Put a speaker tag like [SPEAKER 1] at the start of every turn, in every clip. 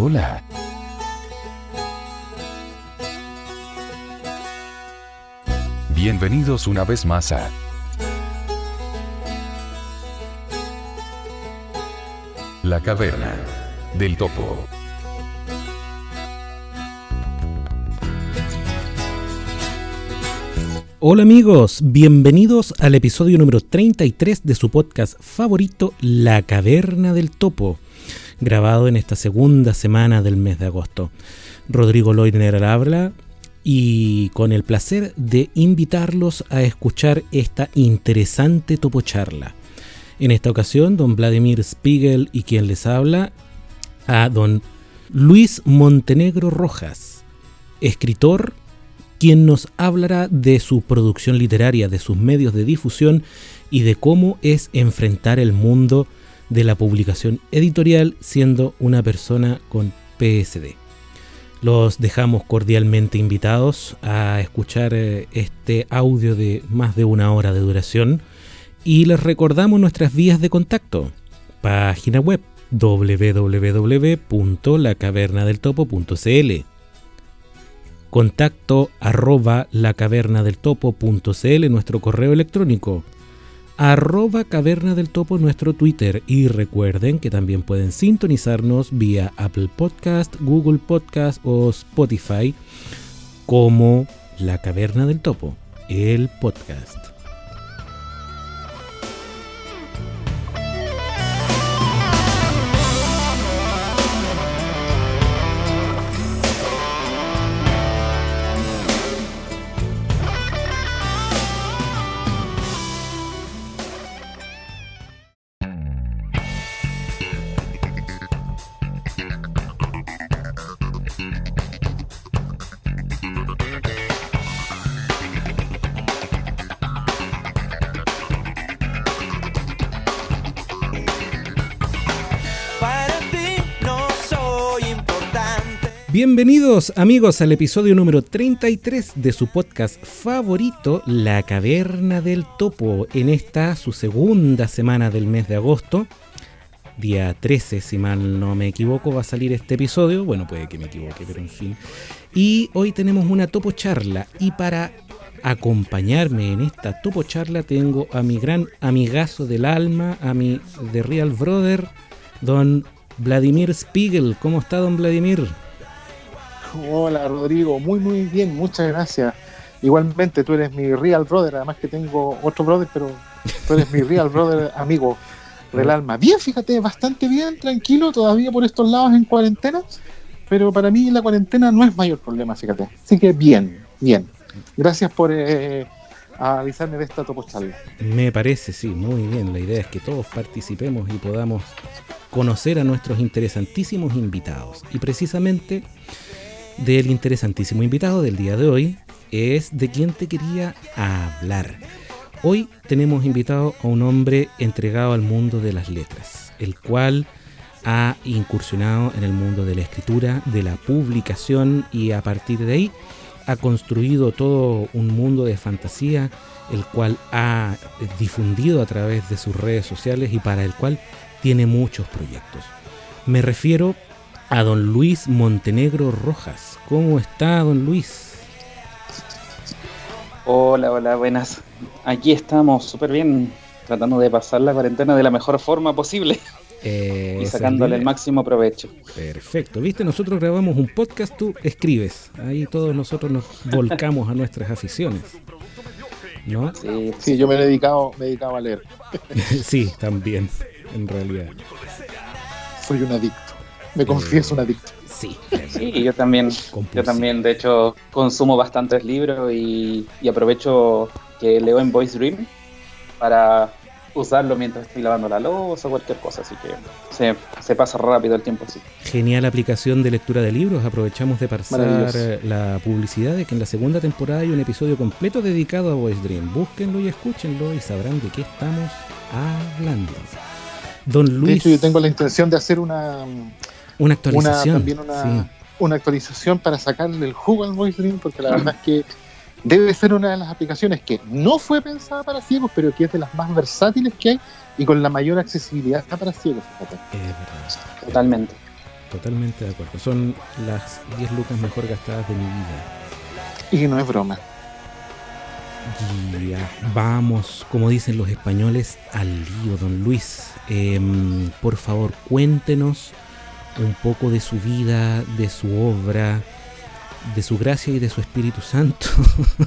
[SPEAKER 1] Hola. Bienvenidos una vez más a La Caverna del Topo.
[SPEAKER 2] Hola amigos, bienvenidos al episodio número 33 de su podcast favorito, La Caverna del Topo, grabado en esta segunda semana del mes de agosto. Rodrigo Loidner al habla y con el placer de invitarlos a escuchar esta interesante topo charla. En esta ocasión, don Vladimir Spiegel y quien les habla, a don Luis Montenegro Rojas, escritor, quien nos hablará de su producción literaria, de sus medios de difusión y de cómo es enfrentar el mundo de la publicación editorial siendo una persona con PSD. Los dejamos cordialmente invitados a escuchar eh, este audio de más de una hora de duración y les recordamos nuestras vías de contacto. Página web www.lacavernadeltopo.cl contacto arroba lacavernadeltopo.cl nuestro correo electrónico arroba caverna del topo nuestro Twitter y recuerden que también pueden sintonizarnos vía Apple Podcast, Google Podcast o Spotify como La Caverna del Topo, el podcast. Bienvenidos amigos al episodio número 33 de su podcast favorito, La Caverna del Topo, en esta su segunda semana del mes de agosto. Día 13, si mal no me equivoco, va a salir este episodio. Bueno, puede que me equivoque, pero en fin. Y hoy tenemos una topo charla. Y para acompañarme en esta topo charla tengo a mi gran amigazo del alma, a mi The Real Brother, don Vladimir Spiegel. ¿Cómo está don Vladimir?
[SPEAKER 3] Hola Rodrigo, muy muy bien, muchas gracias. Igualmente, tú eres mi real brother, además que tengo otro brother, pero tú eres mi real brother amigo del alma. Bien, fíjate, bastante bien, tranquilo, todavía por estos lados en cuarentena, pero para mí la cuarentena no es mayor problema, fíjate. Así que bien, bien. Gracias por eh, avisarme de esta topo charla.
[SPEAKER 2] Me parece, sí, muy bien. La idea es que todos participemos y podamos conocer a nuestros interesantísimos invitados. Y precisamente del interesantísimo invitado del día de hoy es de quien te quería hablar. Hoy tenemos invitado a un hombre entregado al mundo de las letras, el cual ha incursionado en el mundo de la escritura, de la publicación y a partir de ahí ha construido todo un mundo de fantasía, el cual ha difundido a través de sus redes sociales y para el cual tiene muchos proyectos. Me refiero a don Luis Montenegro Rojas. ¿Cómo está don Luis?
[SPEAKER 4] Hola, hola, buenas. Aquí estamos súper bien, tratando de pasar la cuarentena de la mejor forma posible. y sacándole el máximo provecho.
[SPEAKER 2] Perfecto, viste, nosotros grabamos un podcast, tú escribes. Ahí todos nosotros nos volcamos a nuestras aficiones. ¿No?
[SPEAKER 3] Sí, sí yo me he dedicado, me he dedicado a leer.
[SPEAKER 2] sí, también, en realidad.
[SPEAKER 3] Soy un adicto. Me confieso un adicto.
[SPEAKER 2] Sí.
[SPEAKER 4] Sí, yo también. Yo también, de hecho, consumo bastantes libros y, aprovecho que leo en Voice Dream para usarlo mientras estoy lavando la losa o cualquier cosa, así que se, se, pasa rápido el tiempo así.
[SPEAKER 2] Genial aplicación de lectura de libros, aprovechamos de pasar la publicidad de que en la segunda temporada hay un episodio completo dedicado a Voice Dream. Búsquenlo y escúchenlo y sabrán de qué estamos hablando.
[SPEAKER 3] Don Luis. De hecho, yo tengo la intención de hacer una
[SPEAKER 2] una actualización.
[SPEAKER 3] también una, una, actualización para sacarle el jugo al Voice Dream, porque la verdad es que debe ser una de las aplicaciones que no fue pensada para ciegos, pero que es de las más versátiles que hay y con la mayor accesibilidad para ciegos.
[SPEAKER 4] Totalmente.
[SPEAKER 2] totalmente de acuerdo. Son las 10 lucas mejor gastadas de mi vida.
[SPEAKER 3] Y no es broma.
[SPEAKER 2] Y vamos, como dicen los españoles, al lío, don Luis. Em, por favor, cuéntenos un poco de su vida, de su obra, de su gracia y de su Espíritu Santo.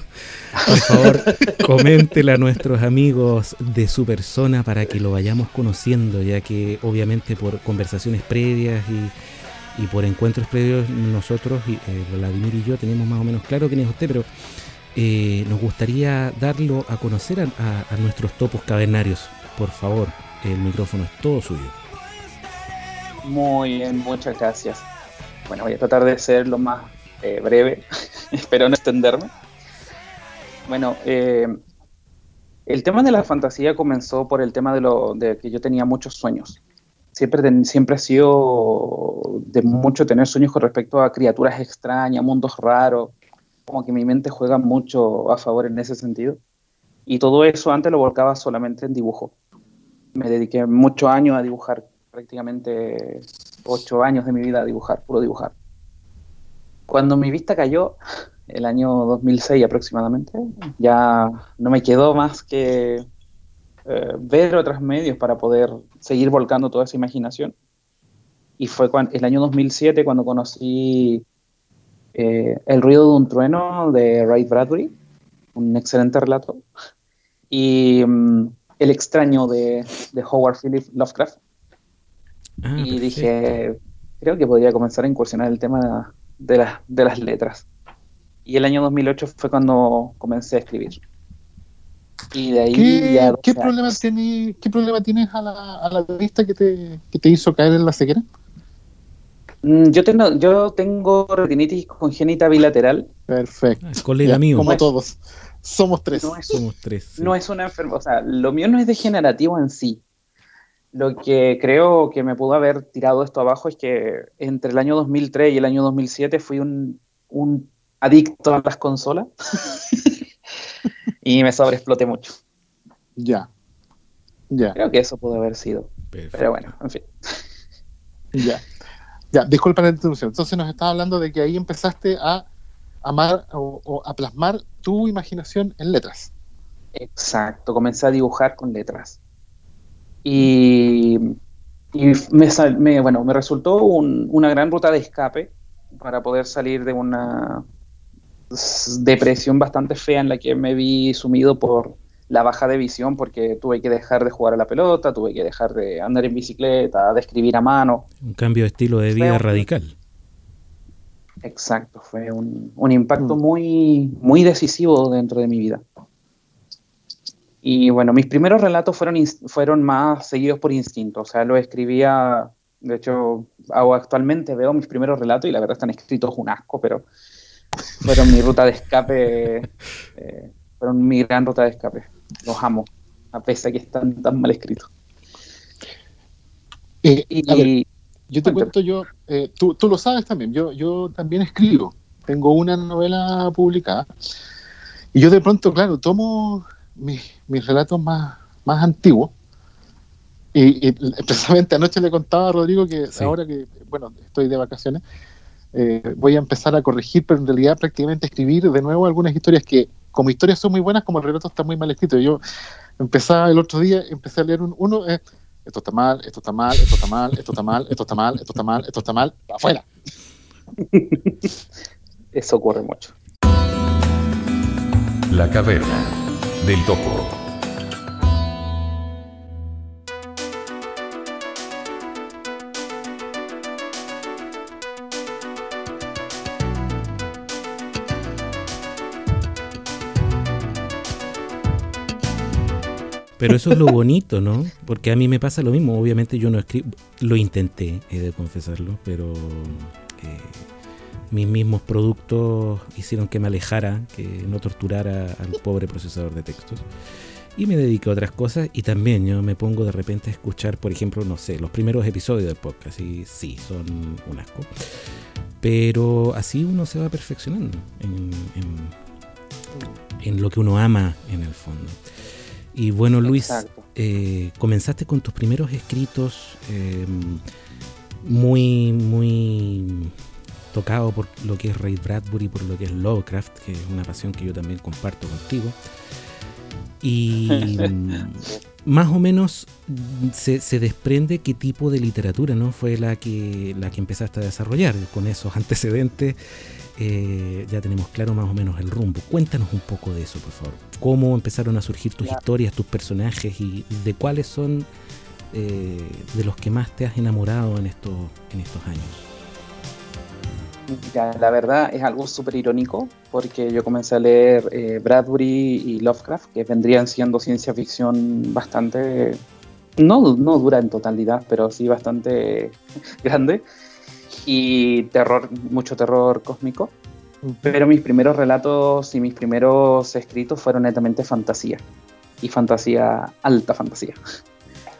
[SPEAKER 2] por favor, coméntela a nuestros amigos de su persona para que lo vayamos conociendo, ya que obviamente por conversaciones previas y, por encuentros previos nosotros, eh, Vladimir y yo, tenemos más o menos claro quién es usted, pero eh, nos gustaría darlo a conocer a, nuestros topos cavernarios. Por favor, el micrófono es todo suyo.
[SPEAKER 4] Muy bien, muchas gracias. Bueno, voy a tratar de ser lo más eh, breve, espero no extenderme. Bueno, eh, el tema de la fantasía comenzó por el tema de, lo, que yo tenía muchos sueños. Siempre, siempre he sido de mucho tener sueños con respecto a criaturas extrañas, mundos raros, como que mi mente juega mucho a favor en ese sentido. Y todo eso antes lo volcaba solamente en dibujo. Me dediqué muchos años a dibujar, prácticamente ocho años de mi vida a dibujar, puro dibujar. Cuando mi vista cayó, el año 2006 aproximadamente, ya no me quedó más que eh, ver otros medios para poder seguir volcando toda esa imaginación. Y fue el año 2007 cuando conocí eh, el ruido de un trueno de Ray Bradbury, un excelente relato, y mm, El extraño de, Howard Phillips Lovecraft. Ah, y dije, creo que podría comenzar a incursionar el tema de, de las letras. Y el año 2008 fue cuando comencé a escribir.
[SPEAKER 3] Y de ahí ¿Qué, ¿qué problema, ¿Qué problema tienes a la, a la vista que te, que te hizo caer en la ceguera?
[SPEAKER 4] Mm, yo tengo, yo tengo retinitis congénita bilateral.
[SPEAKER 3] Perfecto.
[SPEAKER 2] Ah, colega mío.
[SPEAKER 3] Como todos. Somos tres.
[SPEAKER 4] No es,
[SPEAKER 2] Somos tres.
[SPEAKER 4] No es una enfermedad. O sea, lo mío no es degenerativo en sí. Lo que creo que me pudo haber tirado esto abajo es que entre el año 2003 y el año 2007 fui un, un adicto a las consolas y me sobreexploté mucho.
[SPEAKER 3] Ya. Ya.
[SPEAKER 4] Creo que eso pudo haber sido. Pero bueno, en fin.
[SPEAKER 3] Ya. Ya, disculpa la interrupción. Entonces nos estaba hablando de que ahí empezaste a amar o, a plasmar tu imaginación en letras.
[SPEAKER 4] Exacto, comencé a dibujar con letras. Y, me, bueno, me resultó una gran ruta de escape para poder salir de una depresión bastante fea en la que me vi sumido por la baja de visión porque tuve que dejar de jugar a la pelota, tuve que dejar de andar en bicicleta, de escribir a mano.
[SPEAKER 2] Un cambio de estilo de vida radical.
[SPEAKER 4] Exacto, fue un, impacto mm. muy, muy decisivo dentro de mi vida. Y bueno, mis primeros relatos fueron, fueron más seguidos por instinto, o sea, lo escribía, de hecho, hago actualmente veo mis primeros relatos y la verdad están escritos un asco, pero fueron mi ruta de escape, eh, fueron mi gran ruta de escape los amo, a pesar de que están tan mal escritos.
[SPEAKER 3] Eh, y, yo te cuento, yo, eh, tú, tú, lo sabes también, yo, yo también escribo, tengo una novela publicada, y yo de pronto, claro, tomo mis, mis relatos más, más antiguos, y, precisamente anoche le contaba a Rodrigo que ahora que, bueno, estoy de vacaciones, eh, voy a empezar a corregir, pero en realidad prácticamente escribir de nuevo algunas historias que como historias son muy buenas, como el relato está muy mal escrito. Yo empezaba el otro día, empecé a leer un, uno, eh, esto está mal, esto está mal, esto está mal, esto está mal, esto está mal, esto está mal, esto está mal, afuera.
[SPEAKER 4] Eso ocurre mucho.
[SPEAKER 1] La caverna del topo.
[SPEAKER 2] Pero eso es lo bonito, ¿no? Porque a mí me pasa lo mismo. Obviamente yo no escribo, lo intenté, he de confesarlo, pero eh, mis mismos productos hicieron que me alejara, que no torturara al pobre procesador de textos. Y me dediqué a otras cosas y también yo me pongo de repente a escuchar, por ejemplo, no sé, los primeros episodios del podcast y sí, son un asco. Pero así uno se va perfeccionando en, en lo que uno ama en el fondo. Y bueno, Luis, eh, comenzaste con tus primeros escritos. Em, muy, muy tocado por lo que es Ray Bradbury, por lo que es Lovecraft, que es una pasión que yo también comparto contigo. Y más o menos se, se, desprende qué tipo de literatura no fue la que, la que empezaste a desarrollar. Con esos antecedentes eh, ya tenemos claro más o menos el rumbo. Cuéntanos un poco de eso, por favor. ¿Cómo empezaron a surgir tus historias, tus personajes y de cuáles son eh, de los que más te has enamorado en estos, en estos años?
[SPEAKER 4] La verdad es algo súper irónico porque yo comencé a leer eh, Bradbury y Lovecraft, que vendrían siendo ciencia ficción bastante, no, no dura en totalidad, pero sí bastante grande, y terror, mucho terror cósmico. Pero mis primeros relatos y mis primeros escritos fueron netamente fantasía, y fantasía, alta fantasía.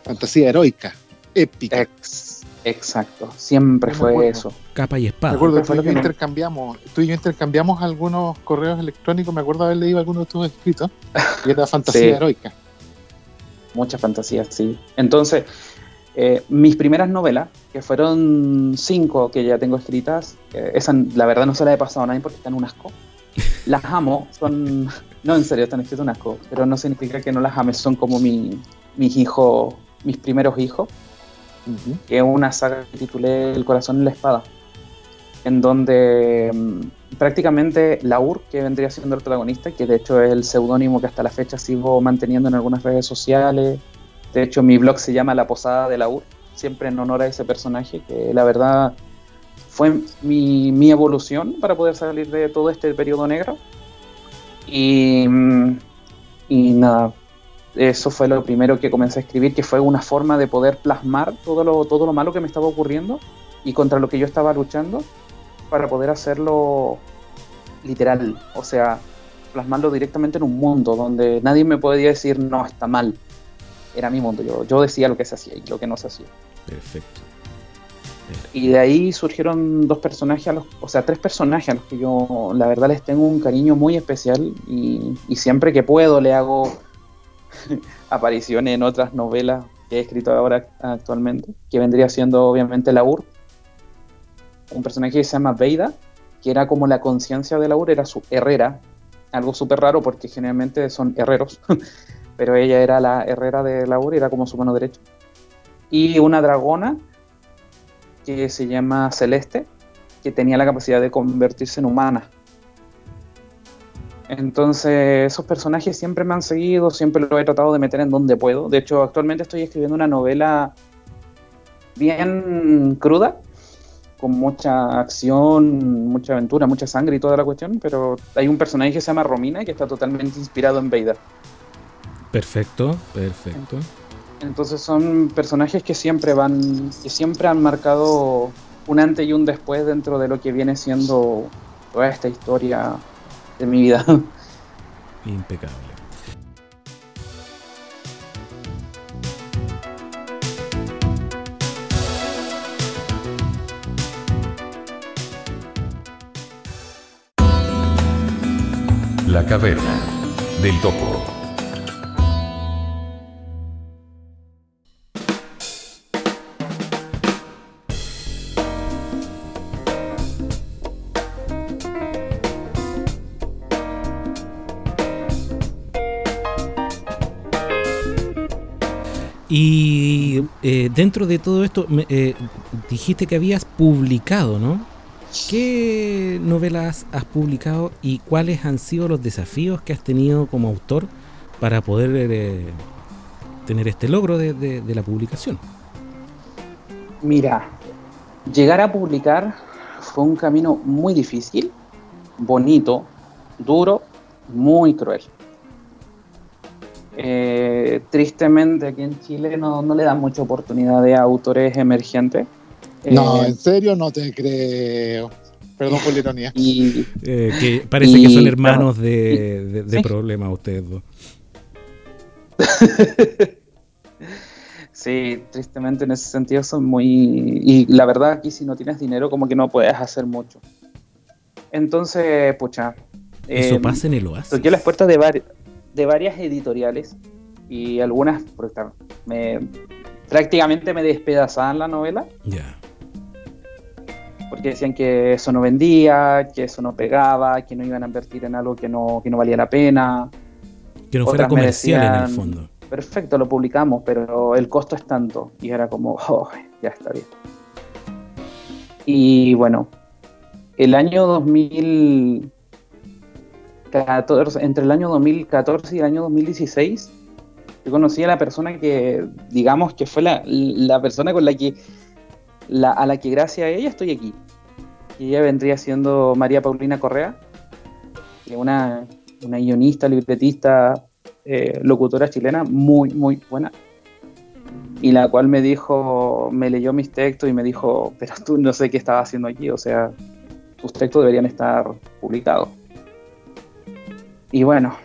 [SPEAKER 3] Fantasía heroica, épica.
[SPEAKER 4] Exacto, siempre fue eso.
[SPEAKER 2] Capa y espada.
[SPEAKER 3] Me acuerdo, tú y, yo intercambiamos, tú y yo intercambiamos algunos correos electrónicos, me acuerdo haber leído algunos de tus escritos, y era fantasía heroica.
[SPEAKER 4] Mucha fantasía, sí. Entonces, eh, mis primeras novelas, que fueron cinco que ya tengo escritas, eh, esa la verdad no se las he pasado a nadie porque están un asco. Las amo, son... No, en serio, están escritas un asco, pero no significa que no las ame, son como mi, mis hijos, mis primeros hijos que es una saga que titulé El corazón en la espada, en donde mm, prácticamente Laur, que vendría siendo el protagonista, que de hecho es el seudónimo que hasta la fecha sigo manteniendo en algunas redes sociales, de hecho mi blog se llama La Posada de Laur, siempre en honor a ese personaje, que la verdad fue mi, mi evolución para poder salir de todo este periodo negro. Y, mm, y nada, eso fue lo primero que comencé a escribir, que fue una forma de poder plasmar todo lo, todo lo malo que me estaba ocurriendo y contra lo que yo estaba luchando para poder hacerlo literal, o sea, plasmarlo directamente en un mundo donde nadie me podía decir, no, está mal. Era mi mundo, yo, yo decía lo que se hacía y lo que no se hacía.
[SPEAKER 2] Perfecto.
[SPEAKER 4] Y de ahí surgieron dos personajes, a los, o sea, tres personajes a los que yo la verdad les tengo un cariño muy especial y, y siempre que puedo le hago apariciones en otras novelas que he escrito ahora actualmente, que vendría siendo obviamente Laur, un personaje que se llama Veida, que era como la conciencia de Laur, era su herrera, algo súper raro porque generalmente son herreros, pero ella era la herrera de Laur y era como su mano derecha. Y una dragona que se llama Celeste, que tenía la capacidad de convertirse en humana. Entonces, esos personajes siempre me han seguido, siempre lo he tratado de meter en donde puedo. De hecho, actualmente estoy escribiendo una novela bien cruda, con mucha acción, mucha aventura, mucha sangre y toda la cuestión, pero hay un personaje que se llama Romina que está totalmente inspirado en Vader.
[SPEAKER 2] Perfecto, perfecto.
[SPEAKER 4] Entonces son personajes que siempre van, que siempre han marcado un antes y un después dentro de lo que viene siendo toda esta historia de mi vida.
[SPEAKER 2] Impecable.
[SPEAKER 1] La caverna del topo.
[SPEAKER 2] Dentro de todo esto, eh, dijiste que habías publicado, ¿no? ¿Qué novelas has publicado y cuáles han sido los desafíos que has tenido como autor para poder eh, tener este logro de, la publicación?
[SPEAKER 4] Mira, llegar a publicar fue un camino muy difícil, bonito, duro, muy cruel. Eh, tristemente aquí en Chile no, le dan mucha oportunidad de autores emergentes.
[SPEAKER 3] No, eh, en serio no te creo. Perdón por la ironía.
[SPEAKER 2] Y, eh, que parece que son hermanos de, de, problemas ustedes dos.
[SPEAKER 4] sí, tristemente en ese sentido son muy... Y la verdad aquí si no tienes dinero como que no puedes hacer mucho. Entonces, pucha.
[SPEAKER 2] Eso pasa en el oasis.
[SPEAKER 4] Toqué las puertas de varios de varias editoriales y algunas me, prácticamente me despedazaban la novela. porque decían que eso no vendía, que eso no pegaba, que no iban a invertir en algo que no, que no valía la pena.
[SPEAKER 2] Que no fuera comercial en el fondo.
[SPEAKER 4] Perfecto, lo publicamos, pero el costo es tanto. Y era como, oh, ya está bien. Y bueno, el año 2014, entre el año 2014 y el año 2016, yo conocí a la persona que, digamos, que fue la, la persona con la que, la, a la que gracias a ella estoy aquí. Y ella vendría siendo María Paulina Correa, una, una guionista, libretista, eh, locutora chilena muy, muy buena. Y la cual me dijo, me leyó mis textos y me dijo, pero tú no sé qué estaba haciendo aquí, o sea, tus textos deberían estar publicados. Y bueno,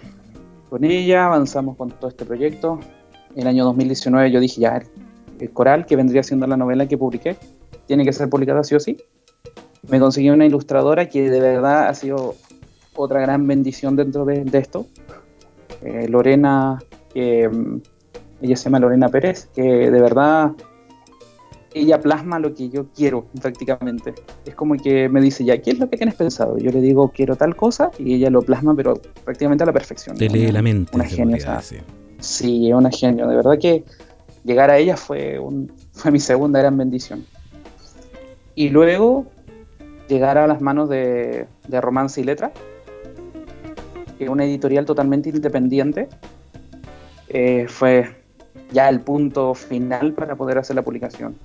[SPEAKER 4] con ella avanzamos con todo este proyecto. El año 2019 yo dije, ya, el coral, que vendría siendo la novela que publiqué, tiene que ser publicada sí o sí. Me conseguí una ilustradora que de verdad ha sido otra gran bendición dentro de, esto. Eh, Lorena, mm, ella se llama Lorena Pérez, que de verdad ella plasma lo que yo quiero prácticamente. Es como que me dice, ya, ¿qué es lo que tienes pensado? Yo le digo, quiero tal cosa, y ella lo plasma, pero prácticamente a la perfección.
[SPEAKER 2] Te lee la mente.
[SPEAKER 4] Una genia. Sí, una genio. De verdad que llegar a ella fue, un, fue mi segunda gran bendición. Y luego llegar a las manos de, de Romance y Letra, que es una editorial totalmente independiente, eh, fue ya el punto final para poder hacer la publicación.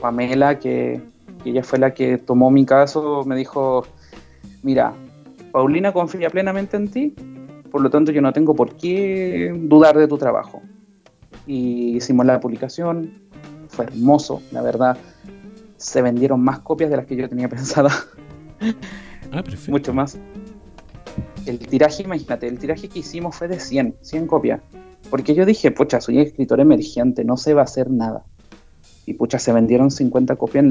[SPEAKER 4] Pamela, que, ella fue la que tomó mi caso, me dijo, mira, Paulina confía plenamente en ti, por lo tanto yo no tengo por qué dudar de tu trabajo. Y hicimos la publicación, fue hermoso, la verdad. Se vendieron más copias de las que yo tenía pensada. Ah, perfecto. Mucho más. El tiraje, imagínate, el tiraje que hicimos fue de 100, 100 copias. Porque yo dije, pucha, soy escritor emergente, no se va a hacer nada y pucha, se vendieron 50 copias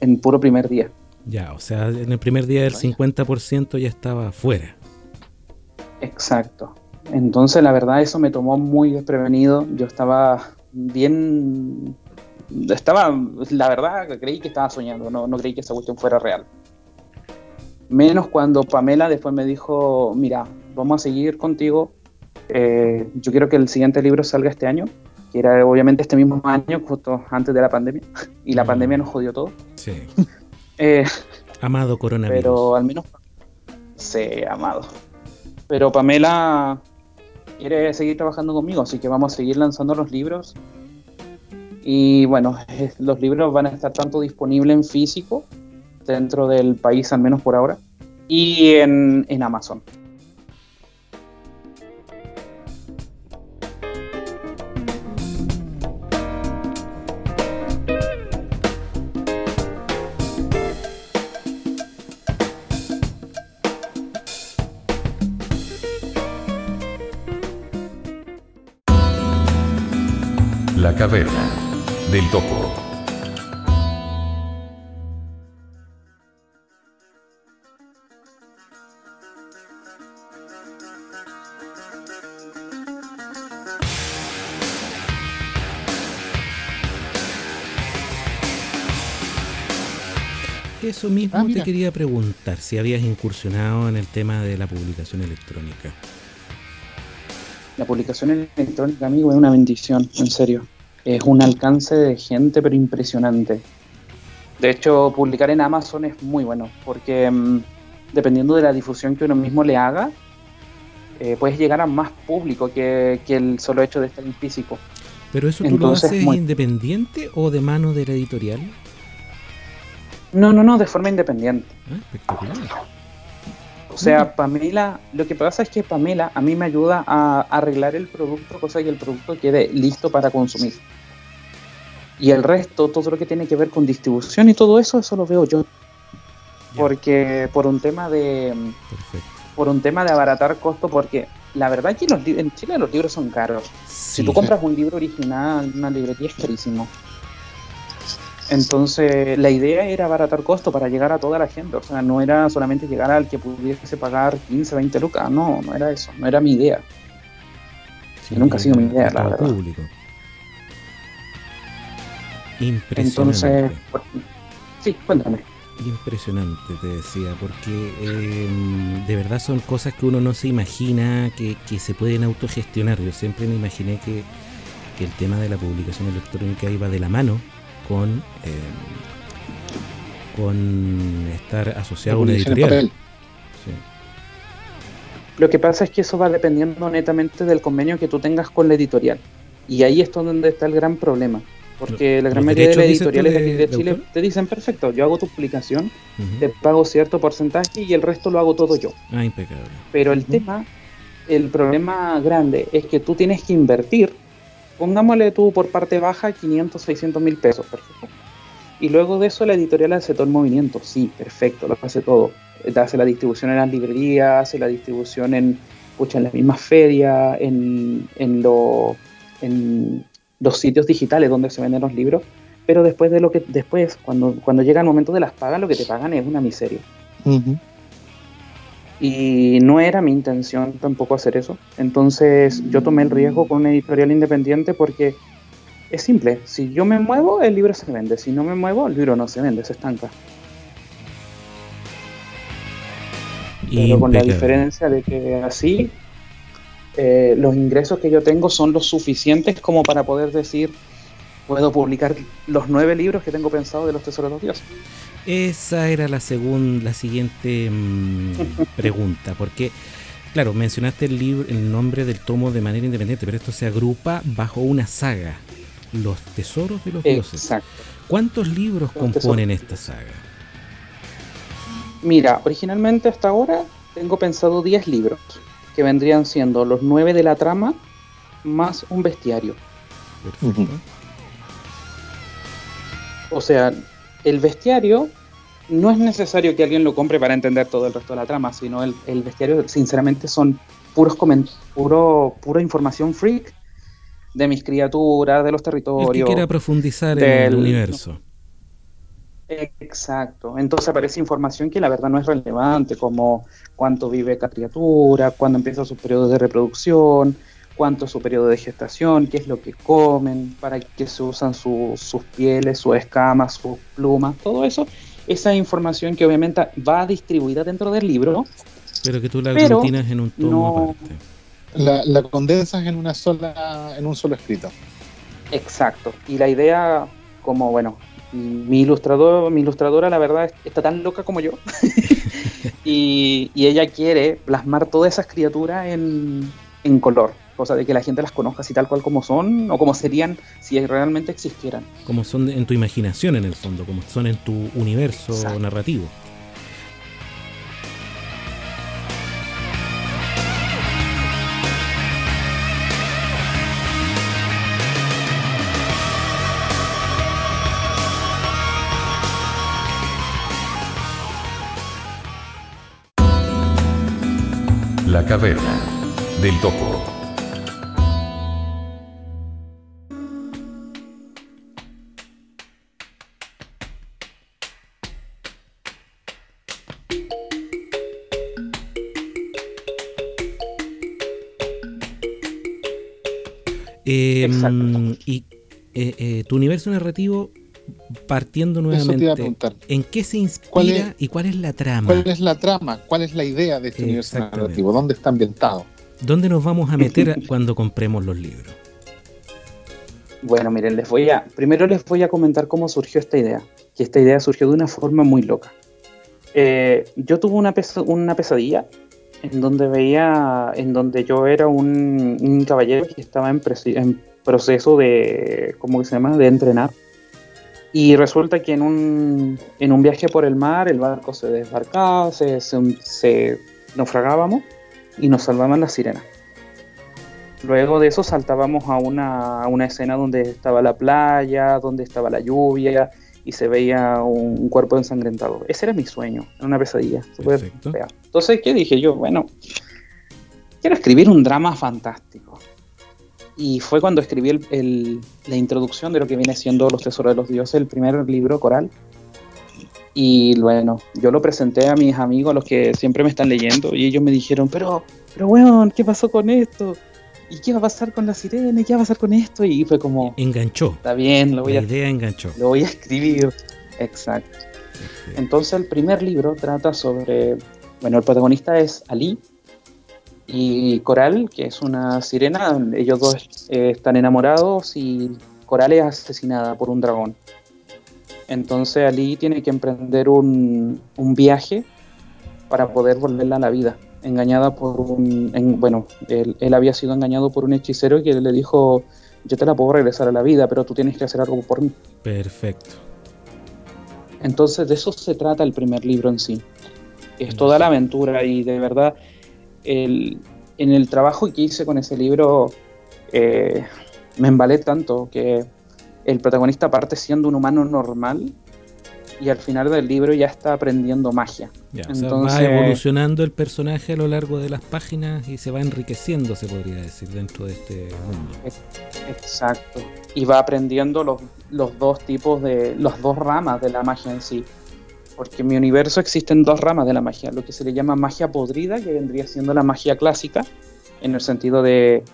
[SPEAKER 4] en, puro primer día.
[SPEAKER 2] Ya, o sea, en el primer día el 50% ya estaba fuera.
[SPEAKER 4] Exacto. Entonces, la verdad, eso me tomó muy desprevenido. Yo estaba bien. Estaba, la verdad, creí que estaba soñando, no, no creí que esa cuestión fuera real. Menos cuando Pamela después me dijo: Mira, vamos a seguir contigo. Eh, yo quiero que el siguiente libro salga este año que era obviamente este mismo año, justo antes de la pandemia, y la mm. pandemia nos jodió todo.
[SPEAKER 2] Sí. Eh, amado coronavirus.
[SPEAKER 4] Pero al menos, sí, amado. Pero Pamela quiere seguir trabajando conmigo, así que vamos a seguir lanzando los libros. Y bueno, los libros van a estar tanto disponibles en físico, dentro del país al menos por ahora, y en, en Amazon.
[SPEAKER 1] Caverna del topo.
[SPEAKER 2] Eso mismo ah, te quería preguntar, si habías incursionado en el tema de la publicación electrónica.
[SPEAKER 4] La publicación electrónica, amigo, es una bendición, en serio es un alcance de gente pero impresionante. De hecho, publicar en Amazon es muy bueno porque mm, dependiendo de la difusión que uno mismo le haga, eh, puedes llegar a más público que, el solo hecho de estar en físico.
[SPEAKER 2] ¿Pero eso tú lo haces independiente o de mano de la editorial?
[SPEAKER 4] No, no, no, de forma independiente. Ah, espectacular. O sea, Pamela, lo que pasa es que Pamela a mí me ayuda a arreglar el producto, cosa que el producto quede listo para consumir. Y el resto, todo lo que tiene que ver con distribución y todo eso, eso lo veo yo. Porque por un tema de por un tema de abaratar costo, porque la verdad que los, en Chile los libros son caros. Si tú compras un libro original, una librería es carísimo. Entonces, la idea era abaratar costo para llegar a toda la gente. O sea, no era solamente llegar al que pudiese pagar 15, 20 lucas. No, no era eso. No era mi idea. nunca ha sido mi idea, la verdad. Público.
[SPEAKER 2] Impresionante. Entonces,
[SPEAKER 4] sí, cuéntame.
[SPEAKER 2] Impresionante, te decía, porque em, de verdad son cosas que uno no se imagina que, se pueden autogestionar. Yo siempre me imaginé que, el tema de la publicación electrónica iba de la mano con, em, con estar asociado a una editorial.
[SPEAKER 4] Lo que pasa es que eso va dependiendo netamente del convenio que tú tengas con la editorial. Y ahí es donde está el gran problema. Porque la gran mayoría de las editoriales de, aquí de Chile te dicen, perfecto, yo hago tu publicación, te pago cierto porcentaje y el resto lo hago todo yo.
[SPEAKER 2] Ah, impecable.
[SPEAKER 4] Pero el tema, el problema grande es que tú tienes que invertir, pongámosle tú por parte baja 500, 600 mil pesos, perfecto. Y luego de eso la editorial hace todo el movimiento, sí, perfecto, lo hace todo. Hace la distribución en las librerías, hace la distribución en, pucha, en las mismas ferias, en, en, lo, en, los sitios digitales donde se venden los libros, pero después de lo que después cuando cuando llega el momento de las pagas lo que te pagan es una miseria. Y no era mi intención tampoco hacer eso. Entonces yo tomé el riesgo con una editorial independiente porque es simple. Si yo me muevo, el libro se vende. Si no me muevo, el libro no se vende, se estanca. Pero con la diferencia de que así eh, los ingresos que yo tengo son los suficientes como para poder decir, puedo publicar los nueve libros que tengo pensado de los tesoros de los dioses.
[SPEAKER 2] Esa era la segunda, la siguiente mm, pregunta, porque claro, mencionaste el libro, el nombre del tomo de manera independiente, pero esto se agrupa bajo una saga, Los Tesoros de los Dioses. ¿Cuántos libros componen esta saga?
[SPEAKER 4] Mira, originalmente hasta ahora tengo pensado 10 libros que vendrían siendo los nueve de la trama más un bestiario. O sea, el bestiario no es necesario que alguien lo compre para entender todo el resto de la trama, sino el, bestiario, sinceramente, son puros puro, pura información freak de mis criaturas, de los territorios. El
[SPEAKER 2] que quiera profundizar en el universo.
[SPEAKER 4] Exacto. Entonces aparece información que la verdad no es relevante, como cuánto vive cada criatura, cuándo empieza su periodo de reproducción, cuánto es su periodo de gestación, qué es lo que comen, para qué se usan sus pieles, sus escamas, sus plumas, todo eso. Esa información que obviamente va distribuida dentro del libro.
[SPEAKER 2] Pero que tú la aglutinas en un tomo aparte.
[SPEAKER 3] La, la condensas en una sola, en un solo escrito.
[SPEAKER 4] Exacto. Y la idea, como bueno, mi ilustrador, mi ilustradora, la verdad, está tan loca como yo. y, ella quiere plasmar todas esas criaturas en, en, color, cosa de que la gente las conozca así tal cual como son, o como serían si realmente existieran.
[SPEAKER 2] Como son en tu imaginación en el fondo, como son en tu universo narrativo.
[SPEAKER 1] Caverna del topo.
[SPEAKER 2] Em, y eh, eh, tu universo narrativo partiendo nuevamente, ¿en qué se inspira y cuál es la trama?
[SPEAKER 3] ¿Cuál es la trama? ¿Cuál es la idea de este universo narrativo? ¿Dónde está ambientado?
[SPEAKER 2] ¿Dónde nos vamos a meter cuando compremos los libros?
[SPEAKER 4] Bueno, miren, les voy a primero les voy a comentar cómo surgió esta idea. Que esta idea surgió de una forma muy loca. Eh, yo tuve una, una pesadilla en donde veía, en donde yo era un, caballero que estaba en, en proceso de, ¿cómo se llama?, de entrenar y resulta que en un, en un viaje por el mar el barco se desbarcaba, se, se, naufragábamos y nos salvaban las sirenas. Luego de eso saltábamos a una, a una, escena donde estaba la playa, donde estaba la lluvia y se veía un, cuerpo ensangrentado. Ese era mi sueño, era una pesadilla. Entonces, ¿qué dije yo? Bueno, quiero escribir un drama fantástico. Y fue cuando escribí el, la introducción de lo que viene siendo Los Tesoros de los Dioses, el primer libro coral. Y bueno, yo lo presenté a mis amigos, los que siempre me están leyendo, y ellos me dijeron, pero, pero weón, ¿qué pasó con esto? ¿Y qué va a pasar con la sirena? ¿Y qué va a pasar con esto? Y fue como...
[SPEAKER 2] Enganchó.
[SPEAKER 4] Está bien, lo voy
[SPEAKER 2] la
[SPEAKER 4] a...
[SPEAKER 2] idea enganchó.
[SPEAKER 4] Lo voy a escribir. Exacto. Entonces el primer libro trata sobre, bueno, el protagonista es Ali y Coral, que es una sirena, ellos dos eh, están enamorados y Coral es asesinada por un dragón. Entonces Ali tiene que emprender un, viaje para poder volverla a la vida, engañada por un, bueno, él, él había sido engañado por un hechicero que le dijo, yo te la puedo regresar a la vida, pero tú tienes que hacer algo por mí.
[SPEAKER 2] Perfecto.
[SPEAKER 4] Entonces de eso se trata el primer libro en sí. Es toda la aventura y de verdad el, en el trabajo que hice con ese libro eh, me embalé tanto que el protagonista parte siendo un humano normal y al final del libro ya está aprendiendo magia.
[SPEAKER 2] Entonces, va evolucionando el personaje a lo largo de las páginas y se va enriqueciendo, se podría decir, dentro de este mundo.
[SPEAKER 4] Exacto. Y va aprendiendo los, los dos tipos de, las dos ramas de la magia en sí. Porque en mi universo existen dos ramas de la magia, lo que se le llama magia podrida, que vendría siendo la magia clásica, en el sentido de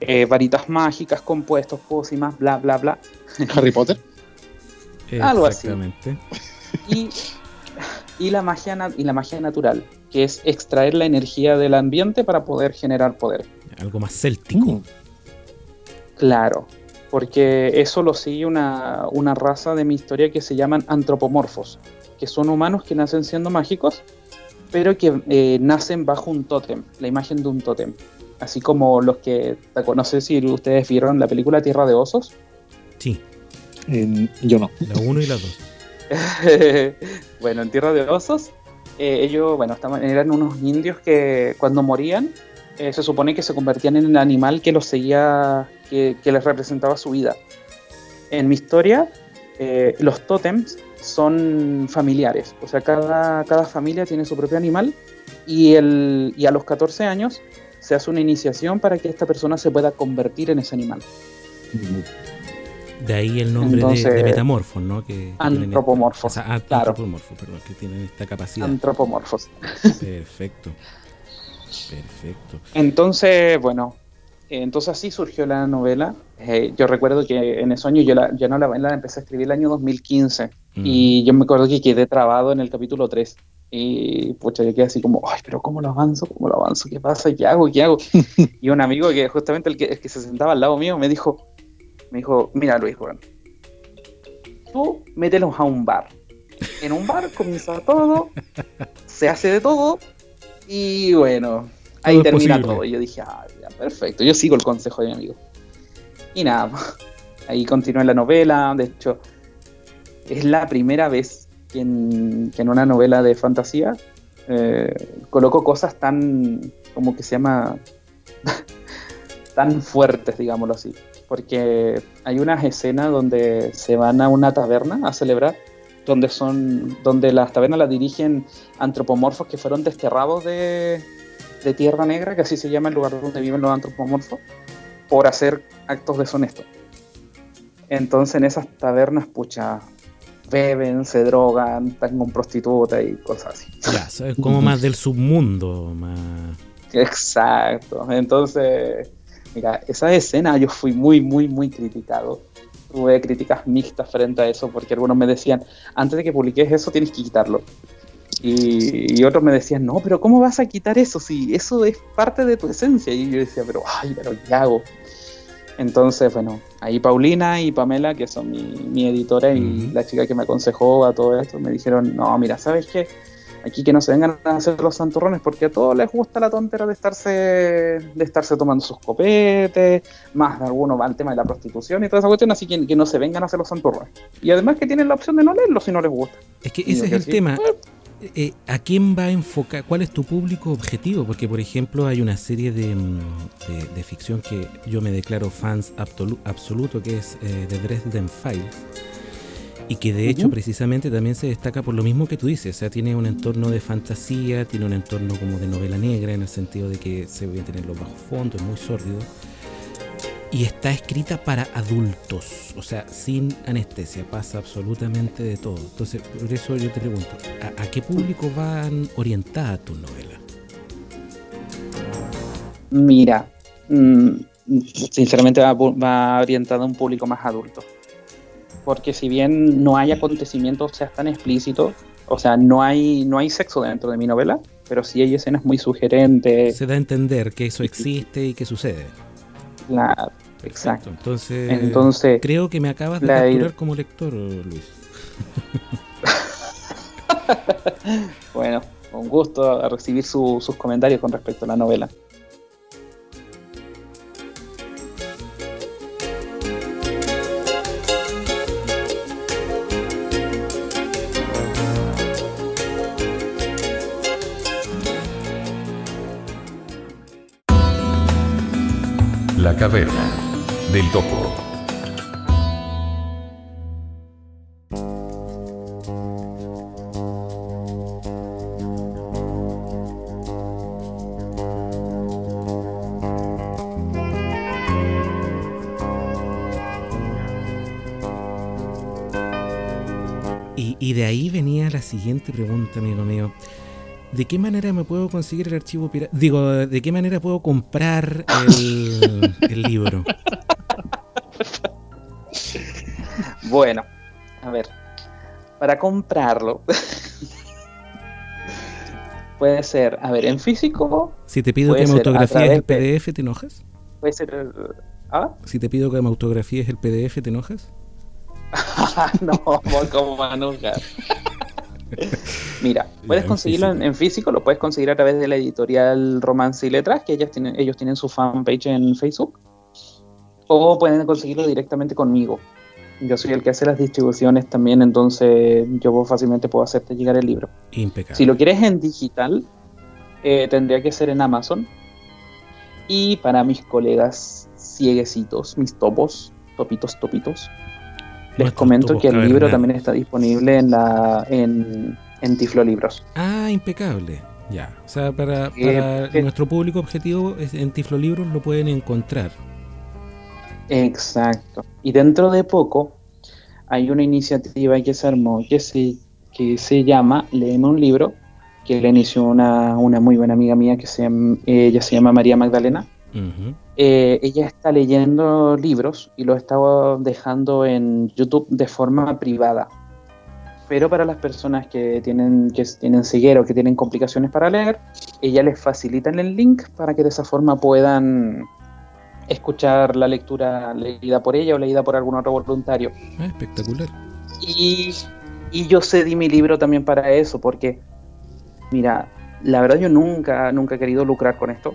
[SPEAKER 4] eh, varitas mágicas, compuestos, pócimas, bla, bla, bla.
[SPEAKER 3] Harry Potter.
[SPEAKER 4] Algo así. Y, y, la magia y la magia natural, que es extraer la energía del ambiente para poder generar poder.
[SPEAKER 2] Algo más céltico. Mm.
[SPEAKER 4] Claro, porque eso lo sigue una, una raza de mi historia que se llaman antropomorfos, que son humanos que nacen siendo mágicos, pero que eh, nacen bajo un tótem, la imagen de un tótem. Así como los que, no sé si ustedes vieron la película Tierra de Osos.
[SPEAKER 2] Sí
[SPEAKER 3] yo no.
[SPEAKER 2] La 1 y la 2.
[SPEAKER 4] bueno, en Tierra de Osos, eh, ellos, bueno, estaban, eran unos indios que cuando morían, eh, se supone que se convertían en el animal que los seguía, que, les representaba su vida. En mi historia, eh, los tótems son familiares, o sea, cada, cada familia tiene su propio animal y, el, y a los 14 años se hace una iniciación para que esta persona se pueda convertir en ese animal.
[SPEAKER 2] De ahí el nombre de, metamorfos, ¿no?
[SPEAKER 4] Que, antropomorfos.
[SPEAKER 2] Antropomorfos, perdón, que tienen esta capacidad.
[SPEAKER 4] Antropomorfos.
[SPEAKER 2] Perfecto. Perfecto.
[SPEAKER 4] Entonces, bueno, entonces así surgió la novela. Eh, yo recuerdo que en ese año yo, la, no la, la, empecé a escribir el año 2015 y yo me acuerdo que quedé trabado en el capítulo 3. Y pucha, yo quedé así como, ay, pero ¿cómo lo avanzo? ¿Cómo lo avanzo? ¿Qué pasa? ¿Qué hago? ¿Qué hago? y un amigo que justamente el que, el que se sentaba al lado mío me dijo, me dijo, mira Luis, Juan, tú mételos a un bar. En un bar comienza todo, se hace de todo y bueno, ahí termina todo. Y yo dije, ah, ya, perfecto, yo sigo el consejo de mi amigo. Y nada, ahí continúa la novela, de hecho, es la primera vez que en, una novela de fantasía eh, coloco cosas tan, como que se llama, tan fuertes, digámoslo así porque hay unas escenas donde se van a una taberna a celebrar, donde son, donde las tabernas las dirigen antropomorfos que fueron desterrados de, Tierra Negra, que así se llama el lugar donde viven los antropomorfos, por hacer actos deshonestos. Entonces en esas tabernas, pucha, beben, se drogan, están con prostitutas y cosas así.
[SPEAKER 2] Ya, es como más del submundo, más...
[SPEAKER 4] Exacto. Entonces, Mira, esa escena yo fui muy, muy, muy criticado. Tuve críticas mixtas frente a eso porque algunos me decían, antes de que publiques eso tienes que quitarlo. Y, otros me decían, no, pero ¿cómo vas a quitar eso si eso es parte de tu esencia? Y yo decía, pero, ay, pero ¿qué hago? Entonces, bueno, ahí Paulina y Pamela, que son mi, editora y la chica que me aconsejó a todo esto, me dijeron, no, mira, ¿sabes qué? aquí que no se vengan a hacer los santurrones porque a todos les gusta la tontera de estarse de estarse tomando sus copetes, más de alguno va al tema de la prostitución y toda esa cuestión, así que, que no se vengan a hacer los santurrones. Y además que tienen la opción de no leerlo si no les gusta.
[SPEAKER 2] Es que ese es el tema. Eh, ¿A quién va a enfocar? ¿Cuál es tu público objetivo? Porque, por ejemplo, hay una serie de, mm, de, ficción que yo me declaro fans absoluto, que es eh, The Dresden Files y que de hecho precisamente también se destaca por lo mismo que tú dices, o sea, tiene un entorno de fantasía, tiene un entorno como de novela negra en el sentido de que se a tener los bajos fondos, es muy sórdido. Y está escrita para adultos, o sea, sin anestesia, pasa absolutamente de todo. Entonces, por eso yo te pregunto, ¿a, qué público van orientadas tus novelas?
[SPEAKER 4] Mira, mm, sinceramente va, va orientada a un público más adulto porque si bien no hay acontecimientos tan explícitos, o sea, no hay, no hay sexo dentro de mi novela, pero sí hay escenas muy sugerentes.
[SPEAKER 2] Se da a entender que eso existe y que sucede.
[SPEAKER 4] Claro, exacto.
[SPEAKER 2] Entonces, Entonces, creo que me acabas de capturar como lector, Luis.
[SPEAKER 4] bueno, un gusto recibir sus comentarios con respecto a la novela.
[SPEAKER 1] La caverna del topo.
[SPEAKER 2] Y, de ahí venía la siguiente pregunta, amigo mío. ¿De qué manera me puedo conseguir el archivo pirata? Digo, ¿de qué manera puedo comprar el, libro?
[SPEAKER 4] Bueno, a ver, para comprarlo puede ser, a ver, en físico.
[SPEAKER 2] Si te pido que me autografíes el PDF, ¿te enojas?
[SPEAKER 4] Puede ser.
[SPEAKER 2] ¿Ah? Si te pido que me autografíes el PDF, ¿te enojas?
[SPEAKER 4] no, como manuja. Mira, puedes conseguirlo en, físico, lo puedes conseguir a través de la editorial Romance y Letras, que ellos tienen, ellos tienen su fanpage en Facebook, o pueden conseguirlo directamente conmigo. Yo soy el que hace las distribuciones también, entonces yo fácilmente puedo hacerte llegar el libro.
[SPEAKER 2] Impecable.
[SPEAKER 4] Si lo quieres en digital, eh, tendría que ser en Amazon. Y para mis colegas cieguecitos, mis topos, topitos, topitos, les comento que el libro también está disponible en la en, en Tiflo Libros.
[SPEAKER 2] Ah, impecable. Ya. O sea, para, nuestro público objetivo en Tiflo Libros lo pueden encontrar.
[SPEAKER 4] Exacto. Y dentro de poco hay una iniciativa que se armó que se, que se llama Leeme un libro, que le inició una, una muy buena amiga mía que se ella se llama María Magdalena. Eh, ella está leyendo libros y los estaba dejando en YouTube de forma privada. Pero para las personas que tienen, que tienen ceguera o que tienen complicaciones para leer, ella les facilita el link para que de esa forma puedan escuchar la lectura leída por ella o leída por algún otro voluntario.
[SPEAKER 2] Ah, espectacular.
[SPEAKER 4] Y, y yo cedí mi libro también para eso, porque, mira, la verdad yo nunca, nunca he querido lucrar con esto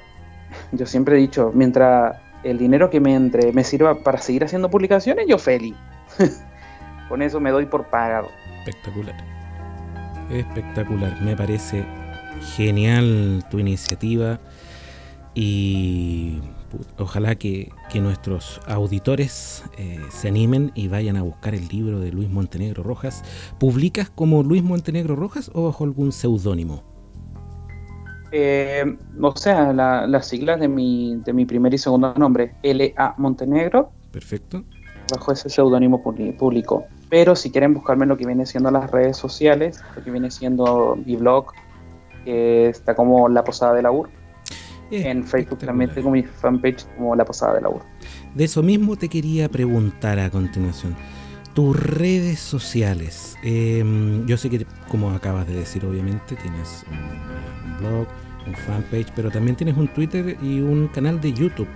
[SPEAKER 4] yo siempre he dicho, mientras el dinero que me entre me sirva para seguir haciendo publicaciones, yo feliz. Con eso me doy por pagado.
[SPEAKER 2] Espectacular. Espectacular. Me parece genial tu iniciativa y ojalá que, nuestros auditores eh, se animen y vayan a buscar el libro de Luis Montenegro Rojas. ¿Publicas como Luis Montenegro Rojas o bajo algún seudónimo?
[SPEAKER 4] Eh, o sea, las siglas de mi, de mi primer y segundo nombre, L.A. Montenegro.
[SPEAKER 2] Perfecto.
[SPEAKER 4] Bajo ese seudónimo público. Pero si quieren buscarme lo que viene siendo las redes sociales, lo que viene siendo mi blog, que está como La Posada de la UR. en Facebook también tengo mi fanpage como La Posada de la UR.
[SPEAKER 2] De eso mismo te quería preguntar a continuación. Tus redes sociales. Em, yo sé que, como acabas de decir, obviamente, tienes un blog, un fanpage, pero también tienes un Twitter y un canal de YouTube.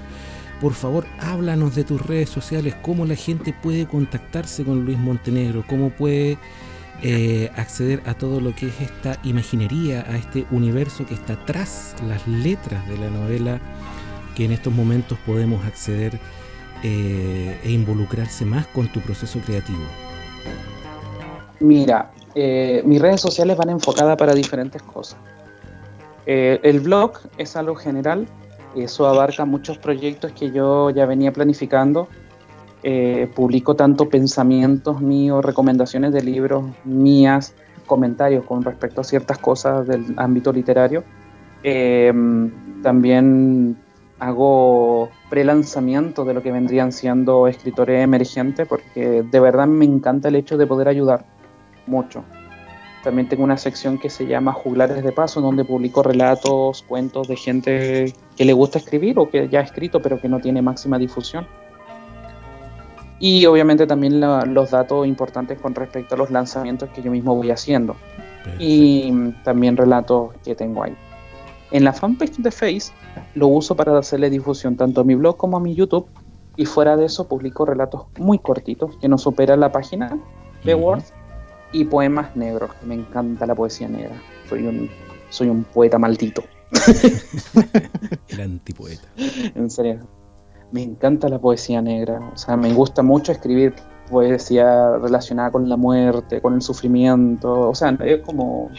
[SPEAKER 2] Por favor, háblanos de tus redes sociales, cómo la gente puede contactarse con Luis Montenegro, cómo puede eh, acceder a todo lo que es esta imaginería, a este universo que está tras las letras de la novela, que en estos momentos podemos acceder eh, e involucrarse más con tu proceso creativo.
[SPEAKER 4] Mira, eh, mis redes sociales van enfocadas para diferentes cosas. Eh, el blog es algo general, eso abarca muchos proyectos que yo ya venía planificando. Eh, publico tanto pensamientos míos, recomendaciones de libros mías, comentarios con respecto a ciertas cosas del ámbito literario. Eh, también hago pre-lanzamiento de lo que vendrían siendo escritores emergentes porque de verdad me encanta el hecho de poder ayudar mucho. También tengo una sección que se llama Juglares de Paso, donde publico relatos, cuentos de gente que le gusta escribir o que ya ha escrito pero que no tiene máxima difusión. y obviamente también los datos importantes con respecto a los lanzamientos que yo mismo voy haciendo y también relatos que tengo ahí. En la fanpage de Face lo uso para hacerle difusión tanto a mi blog como a mi YouTube y fuera de eso publico relatos muy cortitos que no superan la página de Word y poemas negros, me encanta la poesía negra. Soy un, soy un poeta maldito.
[SPEAKER 2] El antipoeta.
[SPEAKER 4] En serio. Me encanta la poesía negra. O sea, me gusta mucho escribir poesía relacionada con la muerte, con el sufrimiento. O sea, es como.